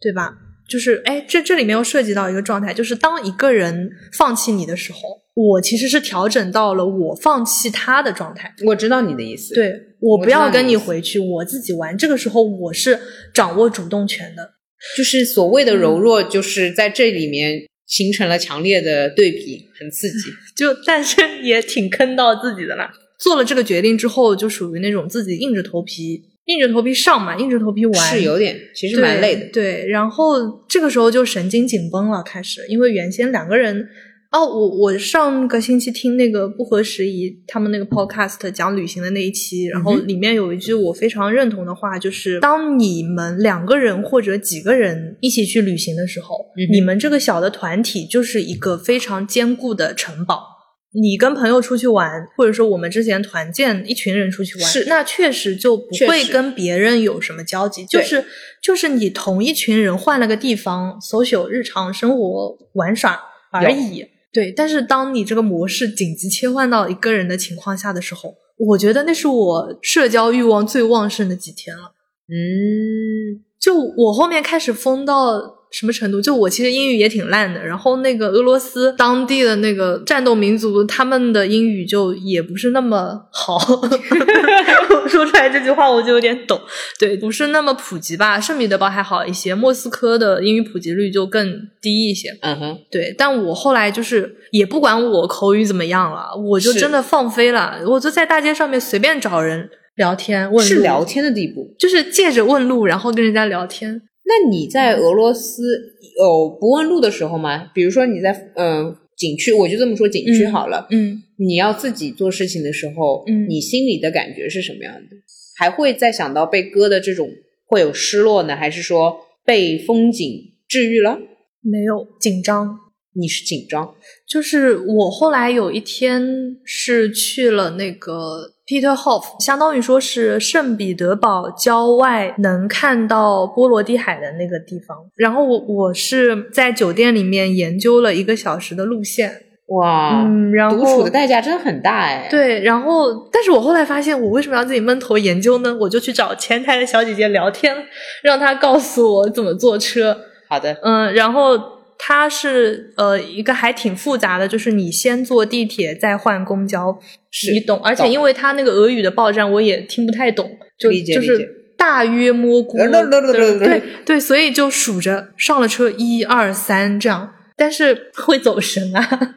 Speaker 2: 对吧？就是哎，这这里面又涉及到一个状态，就是当一个人放弃你的时候，我其实是调整到了我放弃他的状态。
Speaker 1: 我知道你的意思。，
Speaker 2: 对我
Speaker 1: 我
Speaker 2: 不要跟
Speaker 1: 你
Speaker 2: 回去，我自己玩。这个时候我是掌握主动权的。
Speaker 1: 就是所谓的
Speaker 2: 嗯
Speaker 1: 柔弱，就是在这里面形成了强烈的对比，很刺激。<laughs>
Speaker 2: 就但是 <laughs> 也挺坑到自己的啦。做了这个决定之后，就属于那种自己硬着头皮、硬着头皮上嘛，硬着头皮玩，
Speaker 1: 是有点，其实蛮累的。
Speaker 2: 对，然后这个时候就神经紧绷了，开始，因为原先两个人。哦，我我上个星期听那个不合时宜他们那个 podcast 讲旅行的那一期，然后里面有一句我非常认同的话，就是当你们两个人或者几个人一起去旅行的时候，
Speaker 1: 嗯
Speaker 2: 你们这个小的团体就是一个非常坚固的城堡。你跟朋友出去玩，或者说我们之前团建一群人出去玩，
Speaker 1: 是
Speaker 2: 那确实就不会跟别人有什么交集，就是就是你同一群人换了个地方，social 日常生活玩耍而已。对，但是当你这个模式紧急切换到一个人的情况下的时候，我觉得那是我社交欲望最旺盛的几天了。
Speaker 1: 嗯，
Speaker 2: 就我后面开始疯到什么程度？就我其实英语也挺烂的，然后那个俄罗斯当地的那个战斗民族，他们的英语就也不是那么好。我 <laughs> 说出来这句话我就有点抖，对，不是那么普及吧？圣彼得堡还好一些，莫斯科的英语普及率就更低一些。
Speaker 1: 嗯哼，
Speaker 2: 对，但我后来就是也不管我口语怎么样了，我就真的放飞了，我就在大街上面随便找人聊天问路，
Speaker 1: 是聊天的地步，
Speaker 2: 就是借着问路，然后跟人家聊天。
Speaker 1: 那你在俄罗斯有不问路的时候吗？比如说你在嗯、呃景区，我就这么说景区好了，
Speaker 2: 嗯
Speaker 1: 你要自己做事情的时候，
Speaker 2: 嗯
Speaker 1: 你心里的感觉是什么样的？还会再想到被割的这种会有失落呢，还是说被风景治愈了？
Speaker 2: 没有紧张。
Speaker 1: 你是紧张，
Speaker 2: 就是我后来有一天是去了那个 Peterhof，相当于说是圣彼得堡郊外能看到波罗的海的那个地方。然后我我是在酒店里面研究了一个小时的路线，
Speaker 1: 哇，
Speaker 2: 嗯，然后
Speaker 1: 独处的代价真的很大哎。，
Speaker 2: 对，然后但是我后来发现，我为什么要自己闷头研究呢？我就去找前台的小姐姐聊天，让她告诉我怎么坐车。
Speaker 1: 好的，
Speaker 2: 嗯，然后它是呃一个还挺复杂的，就是你先坐地铁再换公交，
Speaker 1: 是
Speaker 2: 你懂。而且因为它那个俄语的报站我也听不太懂，就就是大约摸估，
Speaker 1: 对对，
Speaker 2: 所以就数着上了车一二三这样，但是会走神啊。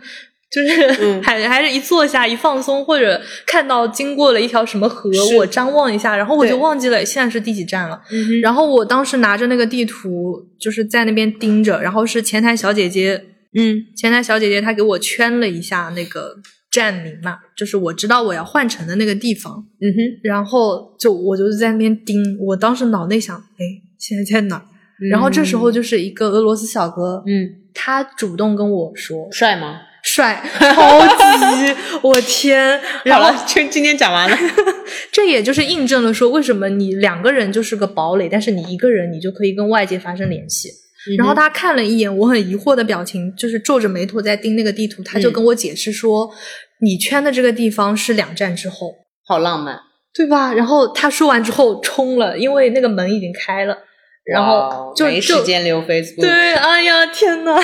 Speaker 2: 就是
Speaker 1: 嗯。
Speaker 2: 还还是一坐下一放松，或者看到经过了一条什么河，我张望一下，然后我就忘记了现在是第几站了。
Speaker 1: 嗯，
Speaker 2: 然后我当时拿着那个地图，就是在那边盯着，然后是前台小姐姐，
Speaker 1: 嗯。
Speaker 2: 前台小姐姐她给我圈了一下那个站名嘛，就是我知道我要换乘的那个地方，
Speaker 1: 嗯哼，
Speaker 2: 然后就我就在那边盯，我当时脑内想，哎，现在在哪儿？然后这时候就是一个俄罗斯小哥，
Speaker 1: 嗯，
Speaker 2: 他主动跟我说，
Speaker 1: 帅吗？
Speaker 2: 帅，<laughs> 超级，我天！<laughs> 然后
Speaker 1: 好了，就今天讲完了。<laughs>
Speaker 2: 这也就是印证了说，为什么你两个人就是个堡垒，但是你一个人你就可以跟外界发生联系。然后他看了一眼我很疑惑的表情，就是皱着眉头在盯那个地图，他就
Speaker 1: 嗯
Speaker 2: 跟我解释说，你圈的这个地方是两站之后，
Speaker 1: 好浪漫，
Speaker 2: 对吧？然后他说完之后冲了，因为那个门已经开了，然后就
Speaker 1: 没时间留 Facebook。
Speaker 2: 对，哎呀，天呐！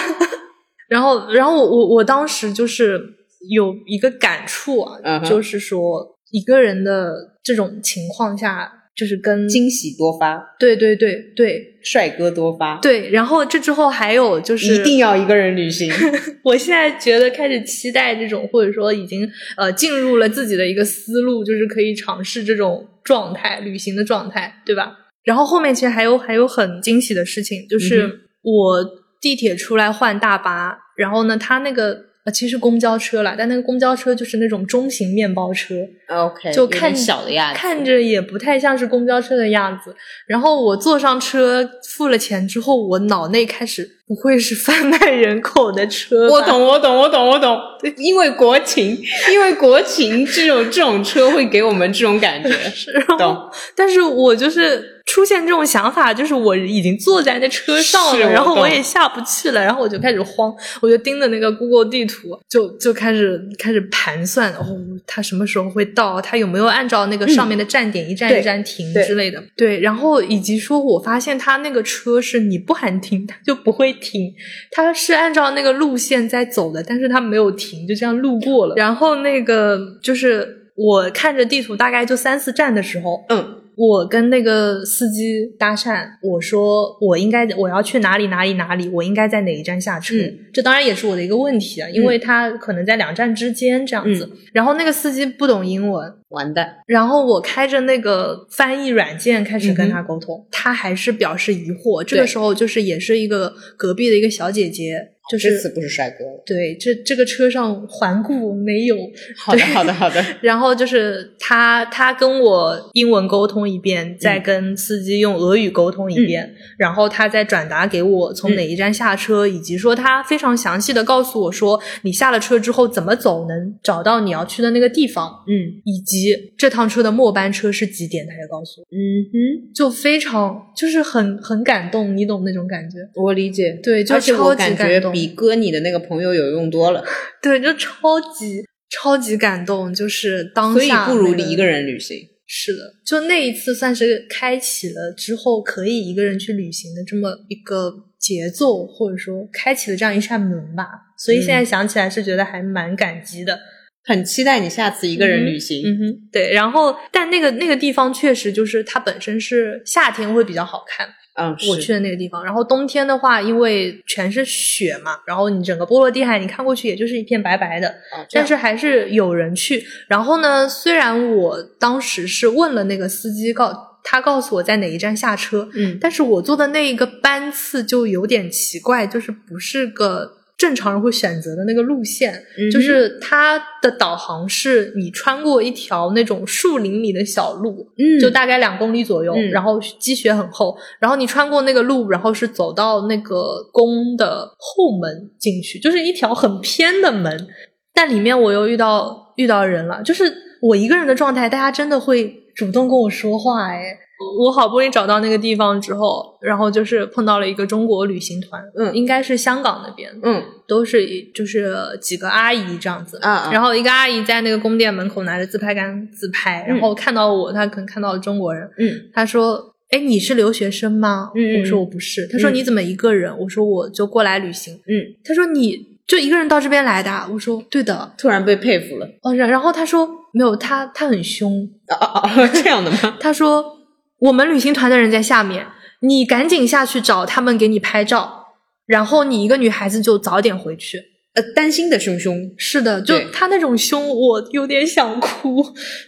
Speaker 2: 然后，然后我我我当时就是有一个感触啊，就是说一个人的这种情况下，就是跟
Speaker 1: 惊喜多发，
Speaker 2: 对对对对
Speaker 1: 帅哥多发，
Speaker 2: 对。然后这之后还有就是，
Speaker 1: 一定要一个人旅行。<laughs>
Speaker 2: 我现在觉得开始期待这种，或者说已经呃进入了自己的一个思路，就是可以尝试这种状态，旅行的状态，对吧？然后后面其实还有还有很惊喜的事情，就是
Speaker 1: 嗯
Speaker 2: 我地铁出来换大巴，然后呢，他那个呃其实公交车了，但那个公交车就是那种中型面包车
Speaker 1: ，OK，
Speaker 2: 就看
Speaker 1: 小的样子，
Speaker 2: 看着也不太像是公交车的样子。然后我坐上车付了钱之后，我脑内开始不会是贩卖人口的车？
Speaker 1: 我懂，我懂，我懂，我懂。因为国情，因为国情，这种这种车会给我们这种感觉。<laughs>
Speaker 2: 然后
Speaker 1: 懂，
Speaker 2: 但是我就是出现这种想法，就是我已经坐在那车上了，然后我也下不去了，然后我就开始慌，我就盯着那个 Google 地图，就就开始开始盘算，哦，它什么时候会到？它有没有按照那个上面的站点一站一站停之类的？对，然后以及说我发现它那个车是你不喊停，它就不会停，它是按照那个路线在走的，但是它没有停，就这样路过了。然后那个就是我看着地图，大概就三四站的时候，
Speaker 1: 嗯，
Speaker 2: 我跟那个司机搭讪，我说我应该我要去哪里哪里哪里，我应该在哪一站下车？
Speaker 1: 嗯
Speaker 2: 这当然也是我的一个问题啊，因为他可能在两站之间这样子。
Speaker 1: 嗯
Speaker 2: 然后那个司机不懂英文，
Speaker 1: 完蛋，
Speaker 2: 然后我开着那个翻译软件开始跟他沟通，他还是表示疑惑。这个时候就是也是一个隔壁的一个小姐姐，就是
Speaker 1: 这次不是帅哥了。
Speaker 2: 对这这个车上环顾没有。<laughs>
Speaker 1: 好的，好的，好的。
Speaker 2: 然后就是他，他跟我英文沟通一遍，
Speaker 1: 嗯
Speaker 2: 再跟司机用俄语沟通一遍，然后他再转达给我从哪一站下车，以及说他非常详细的告诉我说，你下了车之后怎么走能找到你要去的那个地方，
Speaker 1: 嗯
Speaker 2: 以及这趟车的末班车是几点，他也告诉我，
Speaker 1: 嗯哼，
Speaker 2: 就非常就是很很感动，你懂那种感觉？
Speaker 1: 我理解。
Speaker 2: 对，就超级
Speaker 1: 感觉比割你的那个朋友有用多了，
Speaker 2: 对，就超级超级感动，就是当
Speaker 1: 所以
Speaker 2: 下、
Speaker 1: 不如你一个。人旅行。
Speaker 2: 是的，就那一次算是开启了之后可以一个人去旅行的这么一个节奏，或者说开启了这样一扇门吧。所以现在想起来是觉得还蛮感激的。
Speaker 1: 很期待你下次一个人旅行。
Speaker 2: 嗯哼，对。然后，但那个那个地方确实就是它本身是夏天会比较好看，
Speaker 1: 嗯，
Speaker 2: 我去的那个地方。然后冬天的话，因为全是雪嘛，然后你整个波罗的海你看过去也就是一片白白的，但是还是有人去。然后呢，虽然我当时是问了那个司机，告他告诉我在哪一站下车，
Speaker 1: 嗯，
Speaker 2: 但是我坐的那一个班次就有点奇怪，就是不是个。正常人会选择的那个路线，就是它的导航是你穿过一条那种树林里的小路，
Speaker 1: 嗯，
Speaker 2: 就大概两公里左右，然后积雪很厚，然后你穿过那个路，然后是走到那个宫的后门进去，就是一条很偏的门，但里面我又遇到遇到人了，就是我一个人的状态，大家真的会主动跟我说话，哎。我好不容易找到那个地方之后，然后就是碰到了一个中国旅行团，
Speaker 1: 嗯，
Speaker 2: 应该是香港那边，
Speaker 1: 嗯，
Speaker 2: 都是就是几个阿姨这样子，
Speaker 1: 啊，
Speaker 2: 然后一个阿姨在那个宫殿门口拿着自拍杆自拍，然后看到我，她可能看到了中国人，
Speaker 1: 嗯，
Speaker 2: 她说：“哎，你是留学生吗？”
Speaker 1: 嗯，
Speaker 2: 我说我不是。她说：“你怎么一个人？”我说：“我就过来旅行。”
Speaker 1: 嗯，
Speaker 2: 她说：“你就一个人到这边来的？”我说：“对的。”
Speaker 1: 突然被佩服了。
Speaker 2: 哦，然然后她说：“没有，他他很凶
Speaker 1: 啊啊啊，这样的吗？” <laughs>
Speaker 2: 她说。我们旅行团的人在下面，你赶紧下去找他们给你拍照，然后你一个女孩子就早点回去。
Speaker 1: 呃，担心的凶凶，
Speaker 2: 是的，就他那种凶，我有点想哭。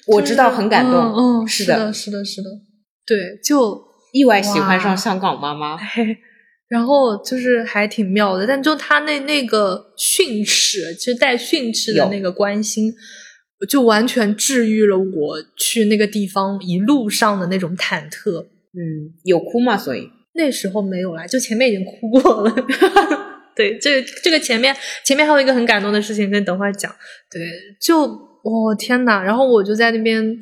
Speaker 1: 我知道，很感动。
Speaker 2: 嗯，
Speaker 1: 是
Speaker 2: 的，是的，是的，对，就
Speaker 1: 意外喜欢上香港妈妈，
Speaker 2: 然后就是还挺妙的。但就他那那个训斥，其实带训斥的那个关心。就完全治愈了我去那个地方一路上的那种忐忑。
Speaker 1: 嗯，有哭吗？所以
Speaker 2: 那时候没有啦，就前面已经哭过了。<laughs> 对，这这个前面前面还有一个很感动的事情，跟等会儿讲。对，就我天呐，然后我就在那边，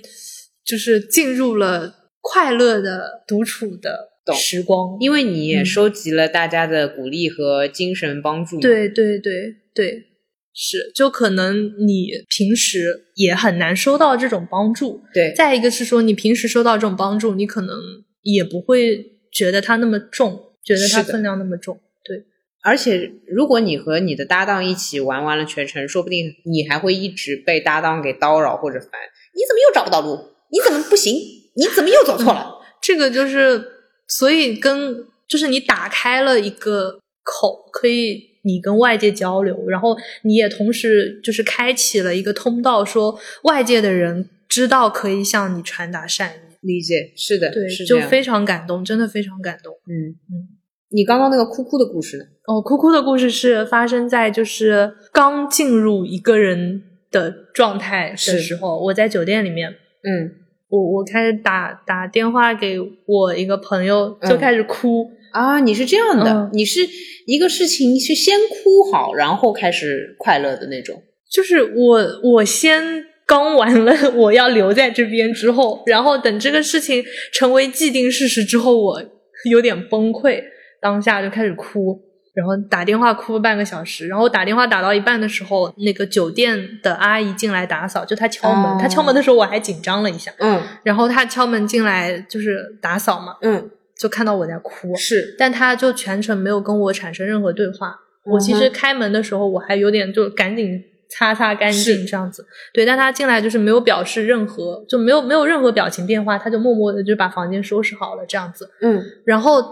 Speaker 2: 就是进入了快乐的独处的时光，
Speaker 1: 因为你也收集了大家的鼓励和精神帮助。
Speaker 2: 对对对对。是，就可能你平时也很难收到这种帮助。
Speaker 1: 对，
Speaker 2: 再一个是说，你平时收到这种帮助，你可能也不会觉得它那么重，觉得它分量那么重。对，
Speaker 1: 而且如果你和你的搭档一起玩完了全程，说不定你还会一直被搭档给叨扰或者烦。你怎么又找不到路？你怎么不行？你怎么又走错了？
Speaker 2: 这个就是，所以跟就是你打开了一个口，可以。你跟外界交流，然后你也同时就是开启了一个通道，说外界的人知道可以向你传达善意。
Speaker 1: 理解是的，
Speaker 2: 对，
Speaker 1: 是
Speaker 2: 就非常感动，真的非常感动。
Speaker 1: 嗯嗯，你刚刚那个哭哭的故事呢？
Speaker 2: 哦，哭哭的故事是发生在就是刚进入一个人的状态的时候，我在酒店里面，
Speaker 1: 嗯，
Speaker 2: 我我开始打打电话给我一个朋友，就开始哭。
Speaker 1: 啊，你是这样的，你是一个事情是先哭好，然后开始快乐的那种。
Speaker 2: 就是我，我先刚完了我要留在这边之后，然后等这个事情成为既定事实之后，我有点崩溃，当下就开始哭，然后打电话哭了半个小时，然后打电话打到一半的时候，那个酒店的阿姨进来打扫，就她敲门，她敲门的时候我还紧张了一下，
Speaker 1: 嗯，
Speaker 2: 然后她敲门进来就是打扫嘛，
Speaker 1: 嗯。
Speaker 2: 就看到我在哭，
Speaker 1: 是，
Speaker 2: 但他就全程没有跟我产生任何对话。我其实开门的时候，我还有点就赶紧擦擦干净这样子。对，但他进来就是没有表示任何，就没有没有任何表情变化，他就默默的就把房间收拾好了这样子。
Speaker 1: 嗯，
Speaker 2: 然后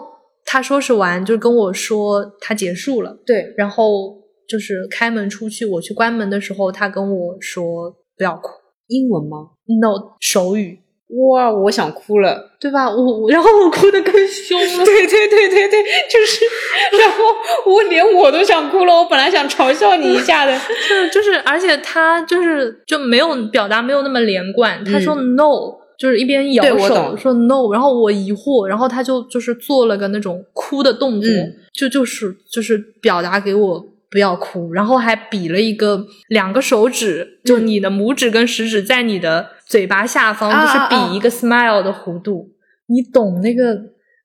Speaker 2: 他收拾完就跟我说他结束了。
Speaker 1: 对，
Speaker 2: 然后就是开门出去，我去关门的时候，他跟我说不要哭。
Speaker 1: 英文吗
Speaker 2: ？No，手语。
Speaker 1: 哇，我想哭了，
Speaker 2: 对吧？我然后我哭的更凶了，
Speaker 1: 对对对对对，就是，然后我连我都想哭了。我本来想嘲笑你一下的，<laughs>
Speaker 2: 就就是，而且他就是就没有表达没有那么连贯。他说 no，就是一边摇手说 no，然后我疑惑，然后他就就是做了个那种哭的动作，就就是就是表达给我。不要哭，然后还比了一个两个手指，就你的拇指跟食指在你的嘴巴下方，就是比一个 smile 的弧度，你懂那个？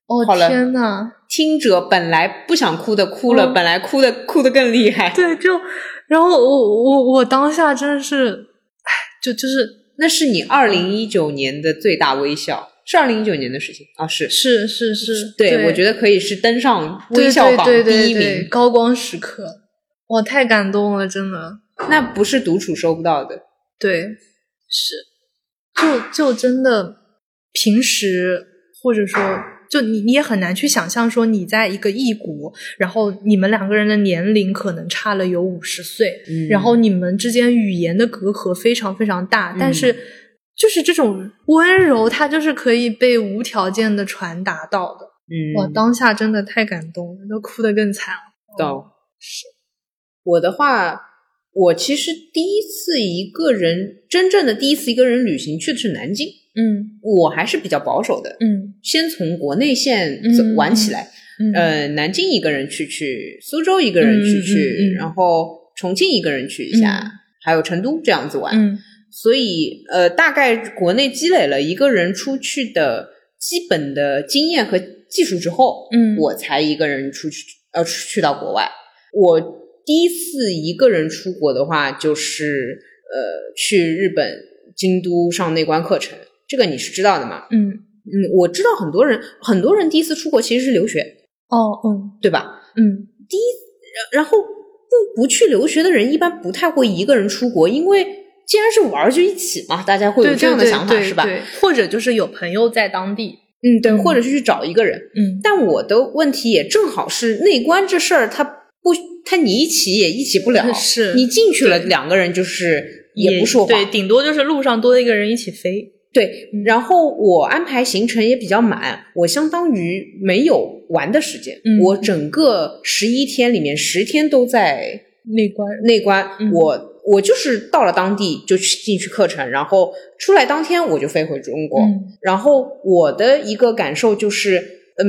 Speaker 2: 哦天呐，
Speaker 1: 听者本来不想哭的哭了，本来哭的哭的更厉害。
Speaker 2: 对，就然后我我我当下真的是，哎，就就是
Speaker 1: 那是你二零一九年的最大微笑，是二零一九年的事情啊，是。
Speaker 2: 是是是，
Speaker 1: 对我觉得可以是登上微笑榜第一名，
Speaker 2: 高光时刻。哇，太感动了，真的。
Speaker 1: 那不是独处收不到的。
Speaker 2: 对，是，就就真的平时或者说就你你也很难去想象说你在一个异国，然后你们两个人的年龄可能差了有五十岁，
Speaker 1: 嗯
Speaker 2: 然后你们之间语言的隔阂非常非常大，但
Speaker 1: 嗯
Speaker 2: 是就是这种温柔，它就是可以被无条件的传达到的。
Speaker 1: 嗯，
Speaker 2: 哇，当下真的太感动了，都哭得更惨了。
Speaker 1: 懂是我的话，我其实第一次一个人真正的第一次一个人旅行去的是南京，
Speaker 2: 嗯
Speaker 1: 我还是比较保守的，
Speaker 2: 嗯
Speaker 1: 先从国内线走
Speaker 2: 嗯
Speaker 1: 玩起来。
Speaker 2: 嗯
Speaker 1: 呃，南京一个人去去，苏州一个人去去，然后重庆一个人去一下，
Speaker 2: 嗯
Speaker 1: 还有成都这样子玩。
Speaker 2: 嗯
Speaker 1: 所以呃，大概国内积累了一个人出去的基本的经验和技术之后，
Speaker 2: 嗯
Speaker 1: 我才一个人出去呃去到国外。我第一次一个人出国的话，就是呃去日本京都上内观课程，这个你是知道的嘛？
Speaker 2: 嗯
Speaker 1: 嗯，我知道很多人很多人第一次出国其实是留学，
Speaker 2: 哦嗯
Speaker 1: 对吧？
Speaker 2: 嗯第一
Speaker 1: 然后不不去留学的人一般不太会一个人出国，因为既然是玩儿就一起嘛，大家会有这样的想法，是吧？
Speaker 2: 或者就是有朋友在当地。
Speaker 1: 嗯，对，
Speaker 2: 嗯
Speaker 1: 或者是去找一个人。
Speaker 2: 嗯
Speaker 1: 但我的问题也正好是内观这事儿，它不，它你一起也一起不了。<laughs>
Speaker 2: 是
Speaker 1: 你进去了，两个人就是也不说话。
Speaker 2: 对，顶多就是路上多一个人一起飞。
Speaker 1: 对
Speaker 2: 嗯
Speaker 1: 然后我安排行程也比较满，我相当于没有玩的时间。
Speaker 2: 嗯
Speaker 1: 我整个十一天里面，十天都在
Speaker 2: 内关。
Speaker 1: 内关。
Speaker 2: 嗯
Speaker 1: 我我就是到了当地就去进去课程，然后出来当天我就飞回中国。
Speaker 2: 嗯
Speaker 1: 然后我的一个感受就是，嗯，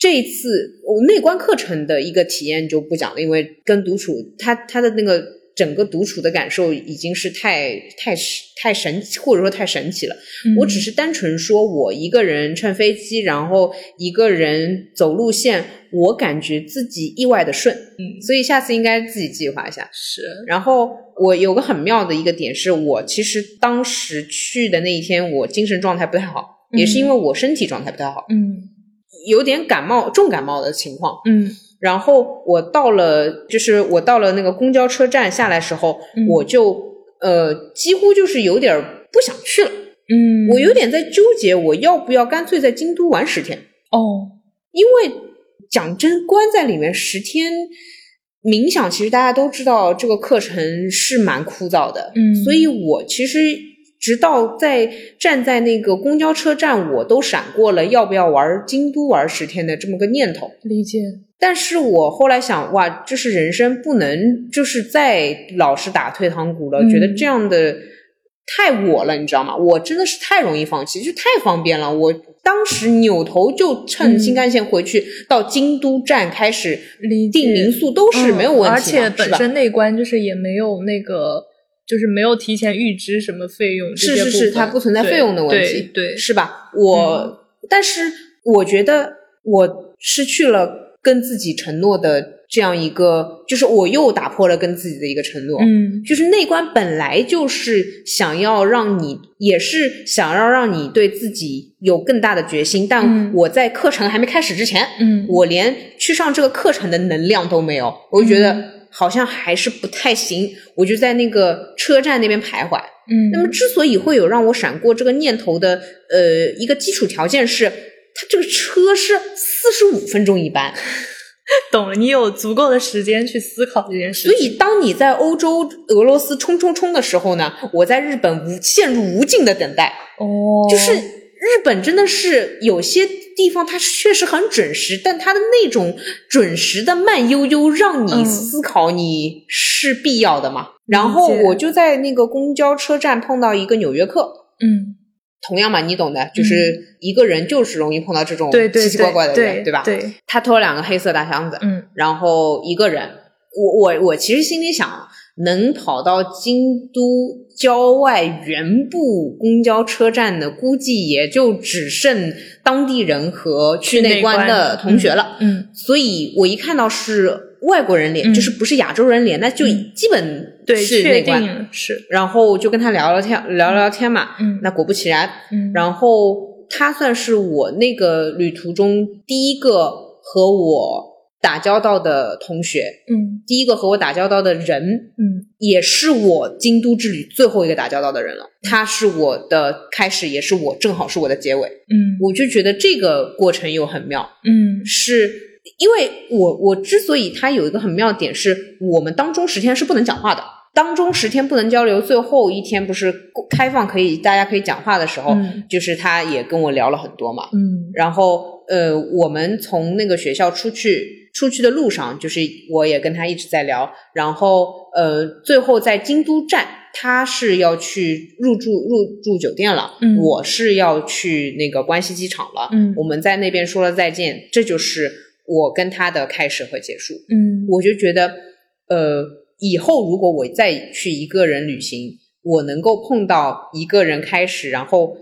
Speaker 1: 这一次我内观课程的一个体验就不讲了，因为跟独处，他他的那个整个独处的感受已经是太太太神奇，或者说太神奇了。
Speaker 2: 嗯。
Speaker 1: 我只是单纯说，我一个人乘飞机，然后一个人走路线，我感觉自己意外的顺，
Speaker 2: 嗯。
Speaker 1: 所以下次应该自己计划一下。
Speaker 2: 是。
Speaker 1: 然后我有个很妙的一个点是，我其实当时去的那一天，我精神状态不太好，
Speaker 2: 嗯。
Speaker 1: 也是因为我身体状态不太好，
Speaker 2: 嗯
Speaker 1: 有点感冒、重感冒的情况。
Speaker 2: 嗯。
Speaker 1: 然后我到了，就是我到了那个公交车站下来时候，
Speaker 2: 嗯。
Speaker 1: 我就呃几乎就是有点儿不想去了，
Speaker 2: 嗯，
Speaker 1: 我有点在纠结，我要不要干脆在京都玩十天？
Speaker 2: 哦。
Speaker 1: 因为讲真，关在里面十天冥想，其实大家都知道这个课程是蛮枯燥的，
Speaker 2: 嗯。
Speaker 1: 所以我其实直到在站在那个公交车站，我都闪过了要不要玩京都玩十天的这么个念头。
Speaker 2: 理解。
Speaker 1: 但是我后来想，哇，这是人生不能就是再老是打退堂鼓了，
Speaker 2: 嗯
Speaker 1: 觉得这样的太我了，你知道吗？我真的是太容易放弃，就太方便了。我当时扭头就乘新干线回去，到京都站开始
Speaker 2: 理解
Speaker 1: 订民宿都是没有问题
Speaker 2: 而且本身内观就是也没有那个，就是没有提前预支什么费用，
Speaker 1: 是是是，它不存在费用的问题，
Speaker 2: 对，对
Speaker 1: 是吧？我、但是我觉得我失去了跟自己承诺的这样一个，就是我又打破了跟自己的一个承诺。
Speaker 2: 嗯
Speaker 1: 就是内观本来就是想要让你，也是想要让你对自己有更大的决心。但
Speaker 2: 嗯
Speaker 1: 我在课程还没开始之前，
Speaker 2: 嗯，
Speaker 1: 我连去上这个课程的能量都没有，我就觉
Speaker 2: 嗯
Speaker 1: 得好像还是不太行。我就在那个车站那边徘徊。
Speaker 2: 嗯，
Speaker 1: 那么，之所以会有让我闪过这个念头的，呃，一个基础条件是，它这个车是四十五分钟一班，<laughs>
Speaker 2: 懂了，你有足够的时间去思考这件事，
Speaker 1: 所以当你在欧洲、俄罗斯冲冲冲的时候呢，我在日本无陷入无尽的等待。
Speaker 2: 哦，
Speaker 1: 就是日本真的是有些地方它确实很准时，但它的那种准时的慢悠悠，让你
Speaker 2: 嗯
Speaker 1: 思考你是必要的嘛。然后我就在那个公交车站碰到一个纽约客，
Speaker 2: 嗯，
Speaker 1: 同样嘛，你懂的，就是一个人就是容易碰到这种奇奇怪怪的人，
Speaker 2: 对
Speaker 1: 吧？
Speaker 2: 对，
Speaker 1: 他拖了两个黑色大箱子，
Speaker 2: 嗯。
Speaker 1: 然后一个人，我我我其实心里想，能跑到京都郊外原部公交车站的，估计也就只剩当地人和去内关的同学了。
Speaker 2: 嗯
Speaker 1: 所以我一看到是外国人脸，
Speaker 2: 嗯
Speaker 1: 就是不是亚洲人脸，那就
Speaker 2: 嗯。
Speaker 1: 基本是内观。
Speaker 2: 定是，
Speaker 1: 然后就跟他聊聊天，聊聊天嘛。
Speaker 2: 嗯。
Speaker 1: 那果不其然，
Speaker 2: 嗯，
Speaker 1: 然后他算是我那个旅途中第一个和我打交道的同学，
Speaker 2: 嗯
Speaker 1: 第一个和我打交道的人，
Speaker 2: 嗯
Speaker 1: 也是我京都之旅最后一个打交道的人了。他是我的开始，也是我正好是我的结尾。
Speaker 2: 嗯
Speaker 1: 我就觉得这个过程又很妙，
Speaker 2: 嗯
Speaker 1: 是因为我我之所以他有一个很妙的点，是我们当中十天是不能讲话的。当中十天不能交流，最后一天不是开放可以大家可以讲话的时候，
Speaker 2: 嗯
Speaker 1: 就是他也跟我聊了很多嘛。
Speaker 2: 嗯
Speaker 1: 然后呃，我们从那个学校出去出去的路上，就是我也跟他一直在聊。然后呃，最后在京都站，他是要去入住入住酒店了，
Speaker 2: 嗯
Speaker 1: 我是要去那个关西机场了。
Speaker 2: 嗯
Speaker 1: 我们在那边说了再见，这就是我跟他的开始和结束。
Speaker 2: 嗯
Speaker 1: 我就觉得，呃，以后如果我再去一个人旅行，我能够碰到一个人开始，然后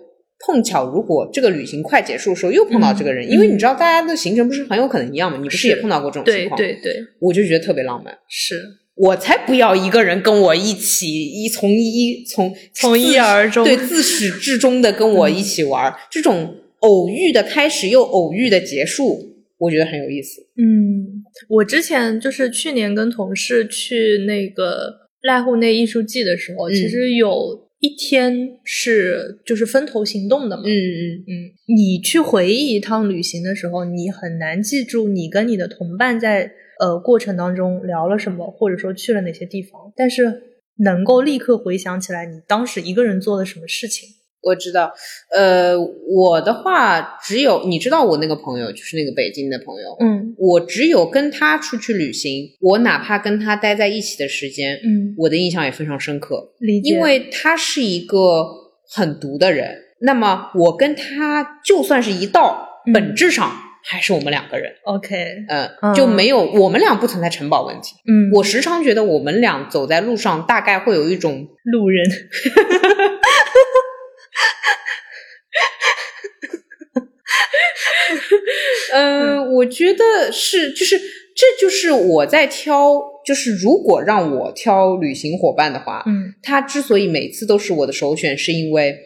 Speaker 1: 碰巧如果这个旅行快结束的时候又碰到这个人，
Speaker 2: 嗯
Speaker 1: 因为你知道大家的行程不是很有可能一样嘛，你不是
Speaker 2: 是
Speaker 1: 也碰到过这种情况？
Speaker 2: 对对
Speaker 1: 我就觉得特别浪漫。
Speaker 2: 是
Speaker 1: 我才不要一个人跟我一起一从一从
Speaker 2: 从一而终
Speaker 1: 对自始至终的跟我一起玩儿，<laughs> 这种偶遇的开始又偶遇的结束，我觉得很有意思。
Speaker 2: 嗯，我之前就是去年跟同事去那个濑户内艺术季的时候，
Speaker 1: 嗯
Speaker 2: 其实有一天是就是分头行动的嘛。
Speaker 1: 嗯嗯
Speaker 2: 嗯，你去回忆一趟旅行的时候，你很难记住你跟你的同伴在呃过程当中聊了什么，或者说去了哪些地方，但是能够立刻回想起来你当时一个人做了什么事情。
Speaker 1: 我知道，呃，我的话只有你知道我那个朋友，就是那个北京的朋友，
Speaker 2: 嗯
Speaker 1: 我只有跟他出去旅行，我哪怕跟他待在一起的时间，
Speaker 2: 嗯，
Speaker 1: 我的印象也非常深刻，
Speaker 2: 理解。
Speaker 1: 因为他是一个很毒的人。那么我跟他就算是一道，
Speaker 2: 嗯
Speaker 1: 本质上还是我们两个人
Speaker 2: ，OK，
Speaker 1: 呃，
Speaker 2: 嗯
Speaker 1: 就没有我们俩不存在城堡问题。
Speaker 2: 嗯，
Speaker 1: 我时常觉得我们俩走在路上，大概会有一种
Speaker 2: 路人，<laughs> <laughs>
Speaker 1: 嗯，我觉得是，就是这就是我在挑，就是如果让我挑旅行伙伴的话，
Speaker 2: 嗯。
Speaker 1: 他之所以每次都是我的首选，是因为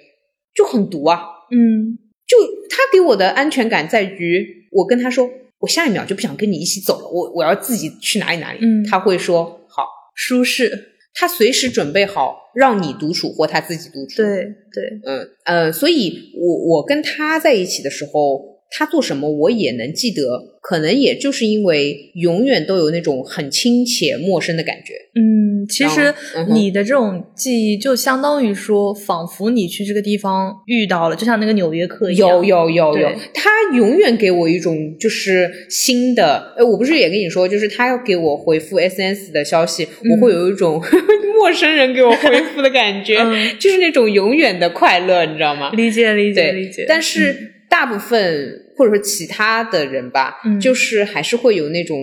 Speaker 1: 就很毒啊，
Speaker 2: 嗯。
Speaker 1: 就他给我的安全感在于，我跟他说，我下一秒就不想跟你一起走了，我我要自己去哪里哪里，
Speaker 2: 嗯。
Speaker 1: 他会说好，
Speaker 2: 舒适，
Speaker 1: 他随时准备好让你独处或他自己独处，
Speaker 2: 对对，
Speaker 1: 嗯呃，所以我我跟他在一起的时候，他做什么我也能记得，可能也就是因为永远都有那种很亲切陌生的感觉。
Speaker 2: 嗯，其实你的这种记忆就相当于说，仿佛你去这个地方遇到了，就像那个纽约客一样，
Speaker 1: 有有有有，他永远给我一种就是新的，哎，我不是也跟你说，就是他要给我回复 SNS 的消息，
Speaker 2: 嗯
Speaker 1: 我会有一种 <laughs> 陌生人给我回复的感觉，<laughs>
Speaker 2: 嗯
Speaker 1: 就是那种永远的快乐，你知道吗？
Speaker 2: 理解理解
Speaker 1: 对
Speaker 2: 理解。
Speaker 1: 但是大部分、或者说其他的人吧，
Speaker 2: 嗯。
Speaker 1: 就是还是会有那种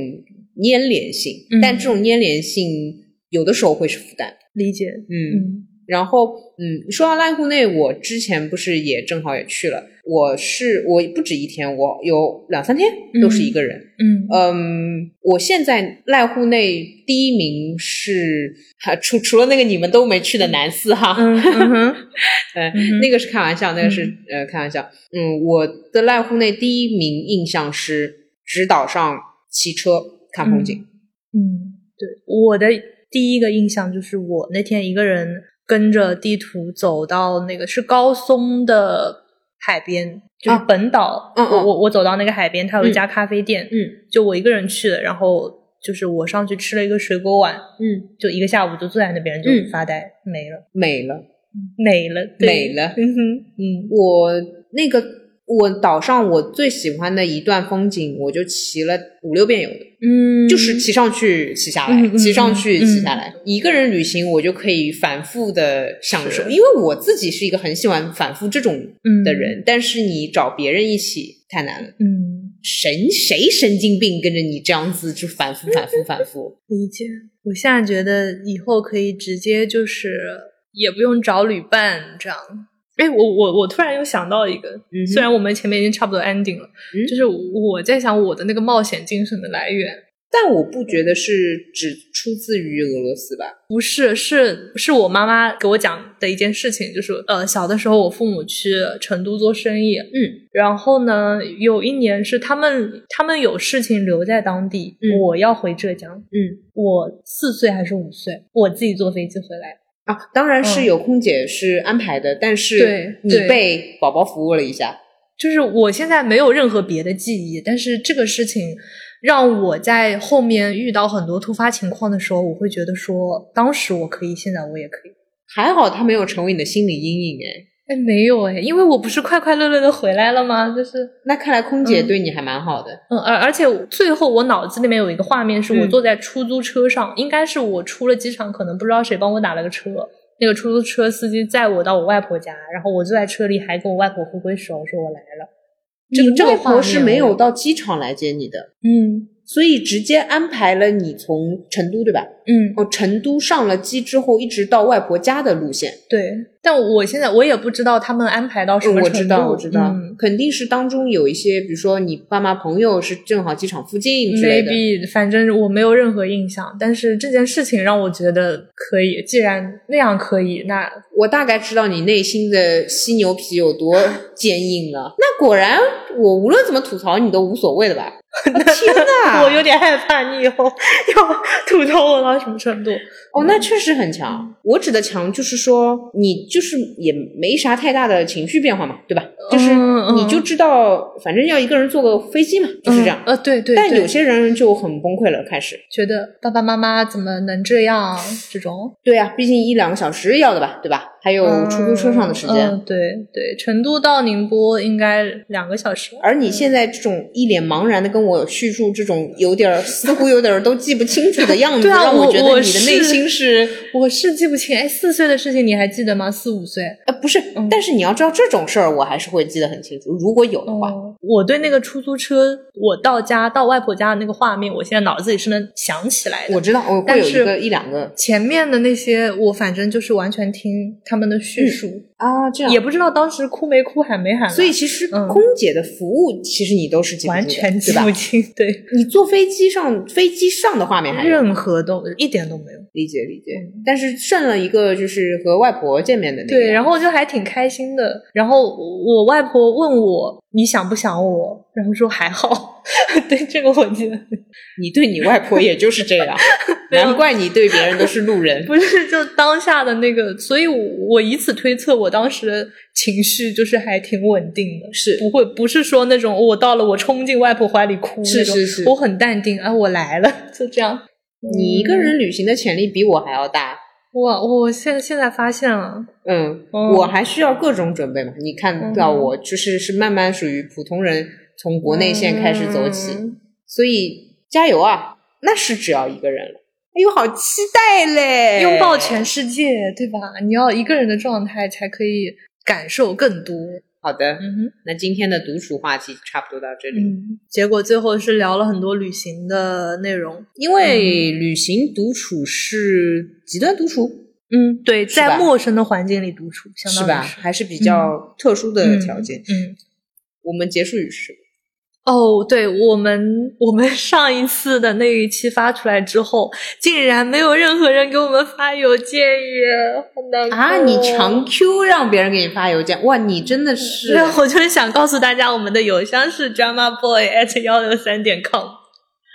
Speaker 1: 粘连性，
Speaker 2: 嗯。
Speaker 1: 但这种粘连性有的时候会是负担。
Speaker 2: 理解，
Speaker 1: 嗯，
Speaker 2: 嗯。
Speaker 1: 然后嗯，说到濑户内，我之前不是也正好也去了，我是我不止一天，我有两三天都是一个人。
Speaker 2: 嗯
Speaker 1: 嗯，我现在濑户内第一名是，哈 <laughs> 除除了那个你们都没去的南四哈，
Speaker 2: 嗯嗯哼 <laughs>
Speaker 1: 呃，
Speaker 2: 嗯
Speaker 1: 那个是开玩笑，那个是、呃开玩笑。嗯，我的濑户内第一名印象是直岛上骑车看风景。
Speaker 2: 嗯，对，我的第一个印象就是我那天一个人跟着地图走到那个是高松的海边，就是
Speaker 1: 啊。
Speaker 2: 本岛。我我我走到那个海边，它有一家咖啡店，
Speaker 1: 嗯。
Speaker 2: 就我一个人去的，然后就是我上去吃了一个水果碗，
Speaker 1: 嗯，
Speaker 2: 就一个下午就坐在那边就
Speaker 1: 嗯。
Speaker 2: 发呆，没了，
Speaker 1: 没了。
Speaker 2: 美了，对。
Speaker 1: 美了。
Speaker 2: 嗯哼，嗯。
Speaker 1: 我那个我岛上我最喜欢的一段风景，我就骑了五六遍有的，
Speaker 2: 嗯，
Speaker 1: 就是骑上去骑下来，骑上去
Speaker 2: 嗯
Speaker 1: 骑下来。一个人旅行，我就可以反复的享受，因为我自己是一个很喜欢反复这种
Speaker 2: 嗯
Speaker 1: 的人，但是你找别人一起太难了。
Speaker 2: 嗯，
Speaker 1: 神谁神经病跟着你这样子就反复反复反复？<laughs>
Speaker 2: 理解。我现在觉得以后可以直接就是也不用找旅伴这样。哎，我我我突然又想到一个，
Speaker 1: 嗯
Speaker 2: 虽然我们前面已经差不多 ending 了，
Speaker 1: 嗯。
Speaker 2: 就是我在想我的那个冒险精神的来源，
Speaker 1: 但我不觉得是只出自于俄罗斯吧？
Speaker 2: 不是，是是我妈妈给我讲的一件事情，就是呃，小的时候我父母去成都做生意，
Speaker 1: 嗯，
Speaker 2: 然后呢，有一年是他们他们有事情留在当地，
Speaker 1: 嗯
Speaker 2: 我要回浙江，
Speaker 1: 嗯。
Speaker 2: 我四岁还是五岁，我自己坐飞机回来，
Speaker 1: 啊，当然是有空姐是安排的，但是你被宝宝服务了一下，
Speaker 2: 就是我现在没有任何别的记忆，但是这个事情让我在后面遇到很多突发情况的时候，我会觉得说，当时我可以，现在我也可以。
Speaker 1: 还好他没有成为你的心理阴影哎。
Speaker 2: 哎，没有哎，因为我不是快快乐乐的回来了吗？就是，
Speaker 1: 那看来空姐
Speaker 2: 嗯
Speaker 1: 对你还蛮好的。
Speaker 2: 嗯，而而且最后我脑子里面有一个画面，是我
Speaker 1: 嗯
Speaker 2: 坐在出租车上，应该是我出了机场，可能不知道谁帮我打了个车，那个出租车司机载我到我外婆家，然后我坐在车里还跟我外婆挥挥手，说我来了。这个
Speaker 1: 你外
Speaker 2: 这个画
Speaker 1: 婆是没有到机场来接你的，
Speaker 2: 嗯
Speaker 1: 所以直接安排了你从成都对吧？
Speaker 2: 嗯，
Speaker 1: 哦，成都上了机之后，一直到外婆家的路线。
Speaker 2: 对，但我现在我也不知道他们安排到什么程度。
Speaker 1: 我知道，我知道，
Speaker 2: 嗯
Speaker 1: 肯定是当中有一些，比如说你爸妈朋友是正好机场附近之类的。
Speaker 2: maybe 反正我没有任何印象，但是这件事情让我觉得可以。既然那样可以，那
Speaker 1: 我大概知道你内心的犀牛皮有多坚硬了。那果然，我无论怎么吐槽你都无所谓的吧？<laughs> 天哪！<laughs>
Speaker 2: 我有点害怕你以后要吐槽我到什么程度。
Speaker 1: 哦，那确实很强。我指的强就是说，你就是也没啥太大的情绪变化嘛，对吧？就是你就知道，反正要一个人坐个飞机嘛，就是这样。
Speaker 2: 呃，对对对
Speaker 1: 但有些人就很崩溃了，开始。
Speaker 2: 觉得爸爸妈妈怎么能这样？这种
Speaker 1: 对啊，毕竟一两个小时要的吧，对吧？还有出租车上的时间。
Speaker 2: 对对，成都到宁波应该两个小时。
Speaker 1: 而你现在这种一脸茫然的跟我叙述这种有点儿似乎有点儿都记不清楚的样子，<laughs> 让
Speaker 2: 我我
Speaker 1: 觉得你的内
Speaker 2: 是
Speaker 1: 心是
Speaker 2: 我是记不清，哎，四岁的事情你还记得吗？四五岁。
Speaker 1: 呃不是，
Speaker 2: 嗯
Speaker 1: 但是你要知道这种事儿我还是会记得很清楚，如果有的话。
Speaker 2: 哦，我对那个出租车，我到家到外婆家的那个画面，我现在脑子里是能想起来的。
Speaker 1: 我知道我会
Speaker 2: 但是
Speaker 1: 有一个一两个
Speaker 2: 前面的那些，我反正就是完全听他们的叙述，
Speaker 1: 啊，这样
Speaker 2: 也不知道当时哭没哭，喊没喊，
Speaker 1: 所以其实
Speaker 2: 嗯
Speaker 1: 空姐的服务其实你都是记不
Speaker 2: 完全记不？清，对，
Speaker 1: 你坐飞机上飞机上的画面还
Speaker 2: 任何都一点都没有。
Speaker 1: 理解理解，但是剩了一个就是和外婆见面的那个，
Speaker 2: 对，然后就还挺开心的。然后我外婆问我你想不想我，然后说还好。<laughs> 对，这个我记得。
Speaker 1: 你对你外婆也就是这样，<laughs> 难怪你对别人都是路人。<laughs>
Speaker 2: 不是，就当下的那个，所以我我以此推测，我当时情绪就是还挺稳定的，
Speaker 1: 是
Speaker 2: 不会不是说那种我到了我冲进外婆怀里哭
Speaker 1: 是是是
Speaker 2: 我很淡定啊，我来了，就这样。
Speaker 1: 你一个人旅行的潜力比我还要大。
Speaker 2: 我我现在现在发现了，
Speaker 1: 嗯，
Speaker 2: 嗯
Speaker 1: 我还需要各种准备嘛。你看到我就是是慢慢属于普通人，从国内线开始走起，
Speaker 2: 嗯
Speaker 1: 所以加油啊！那是只要一个人了。哎呦，好期待嘞！
Speaker 2: 拥抱全世界，对吧？你要一个人的状态才可以感受更多。
Speaker 1: 好的，
Speaker 2: 嗯哼。
Speaker 1: 那今天的独处话题差不多到这里。
Speaker 2: 嗯，结果最后是聊了很多旅行的内容。
Speaker 1: 因为旅行独处是极端独处，
Speaker 2: 嗯，对，在陌生的环境里独处，相当于
Speaker 1: 是吧？还是比较特殊的条件。
Speaker 2: 嗯。
Speaker 1: 我们结束语是什么？
Speaker 2: 哦，对我们，我们上一次的那一期发出来之后，竟然没有任何人给我们发邮件耶，好难过
Speaker 1: 啊，你强 Q 让别人给你发邮件，哇，你真的是
Speaker 2: 对，我就是想告诉大家，我们的邮箱是 drama boy at 幺六三点 com。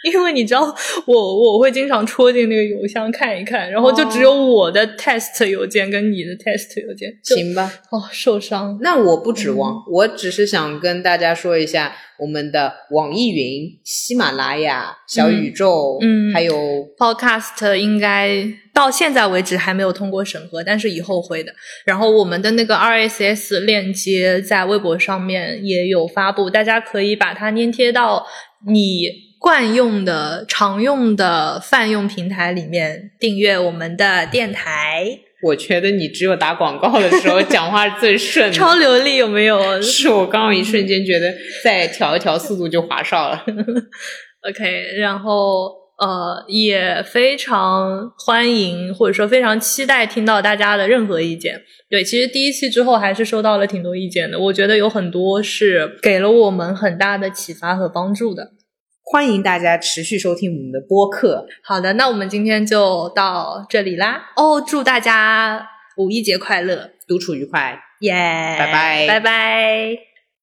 Speaker 2: 因为你知道，我我会经常戳进那个邮箱看一看，然后就只有我的 test 邮件跟你的 test 邮件，
Speaker 1: 行吧？
Speaker 2: 哦受伤。
Speaker 1: 那我不指望，我只是想跟大家说一下，我们的网易云、喜马拉雅、小宇宙，
Speaker 2: 嗯
Speaker 1: 还有
Speaker 2: Podcast 应该到现在为止还没有通过审核，但是以后会的。然后我们的那个 RSS 链接在微博上面也有发布，大家可以把它粘贴到你惯用的、常用的泛用平台里面订阅我们的电台，
Speaker 1: 我觉得你只有打广告的时候讲话最顺，<laughs>
Speaker 2: 超流利有没有
Speaker 1: 是我刚刚一瞬间觉得再调一调速度就华少了。<laughs>
Speaker 2: OK，然后呃也非常欢迎或者说非常期待听到大家的任何意见。对，其实第一期之后还是收到了挺多意见的，我觉得有很多是给了我们很大的启发和帮助的。
Speaker 1: 欢迎大家持续收听我们的播客。
Speaker 2: 好的，那我们今天就到这里啦。哦，祝大家五一节快乐，
Speaker 1: 独处愉快，
Speaker 2: 耶！
Speaker 1: 拜拜，
Speaker 2: 拜拜。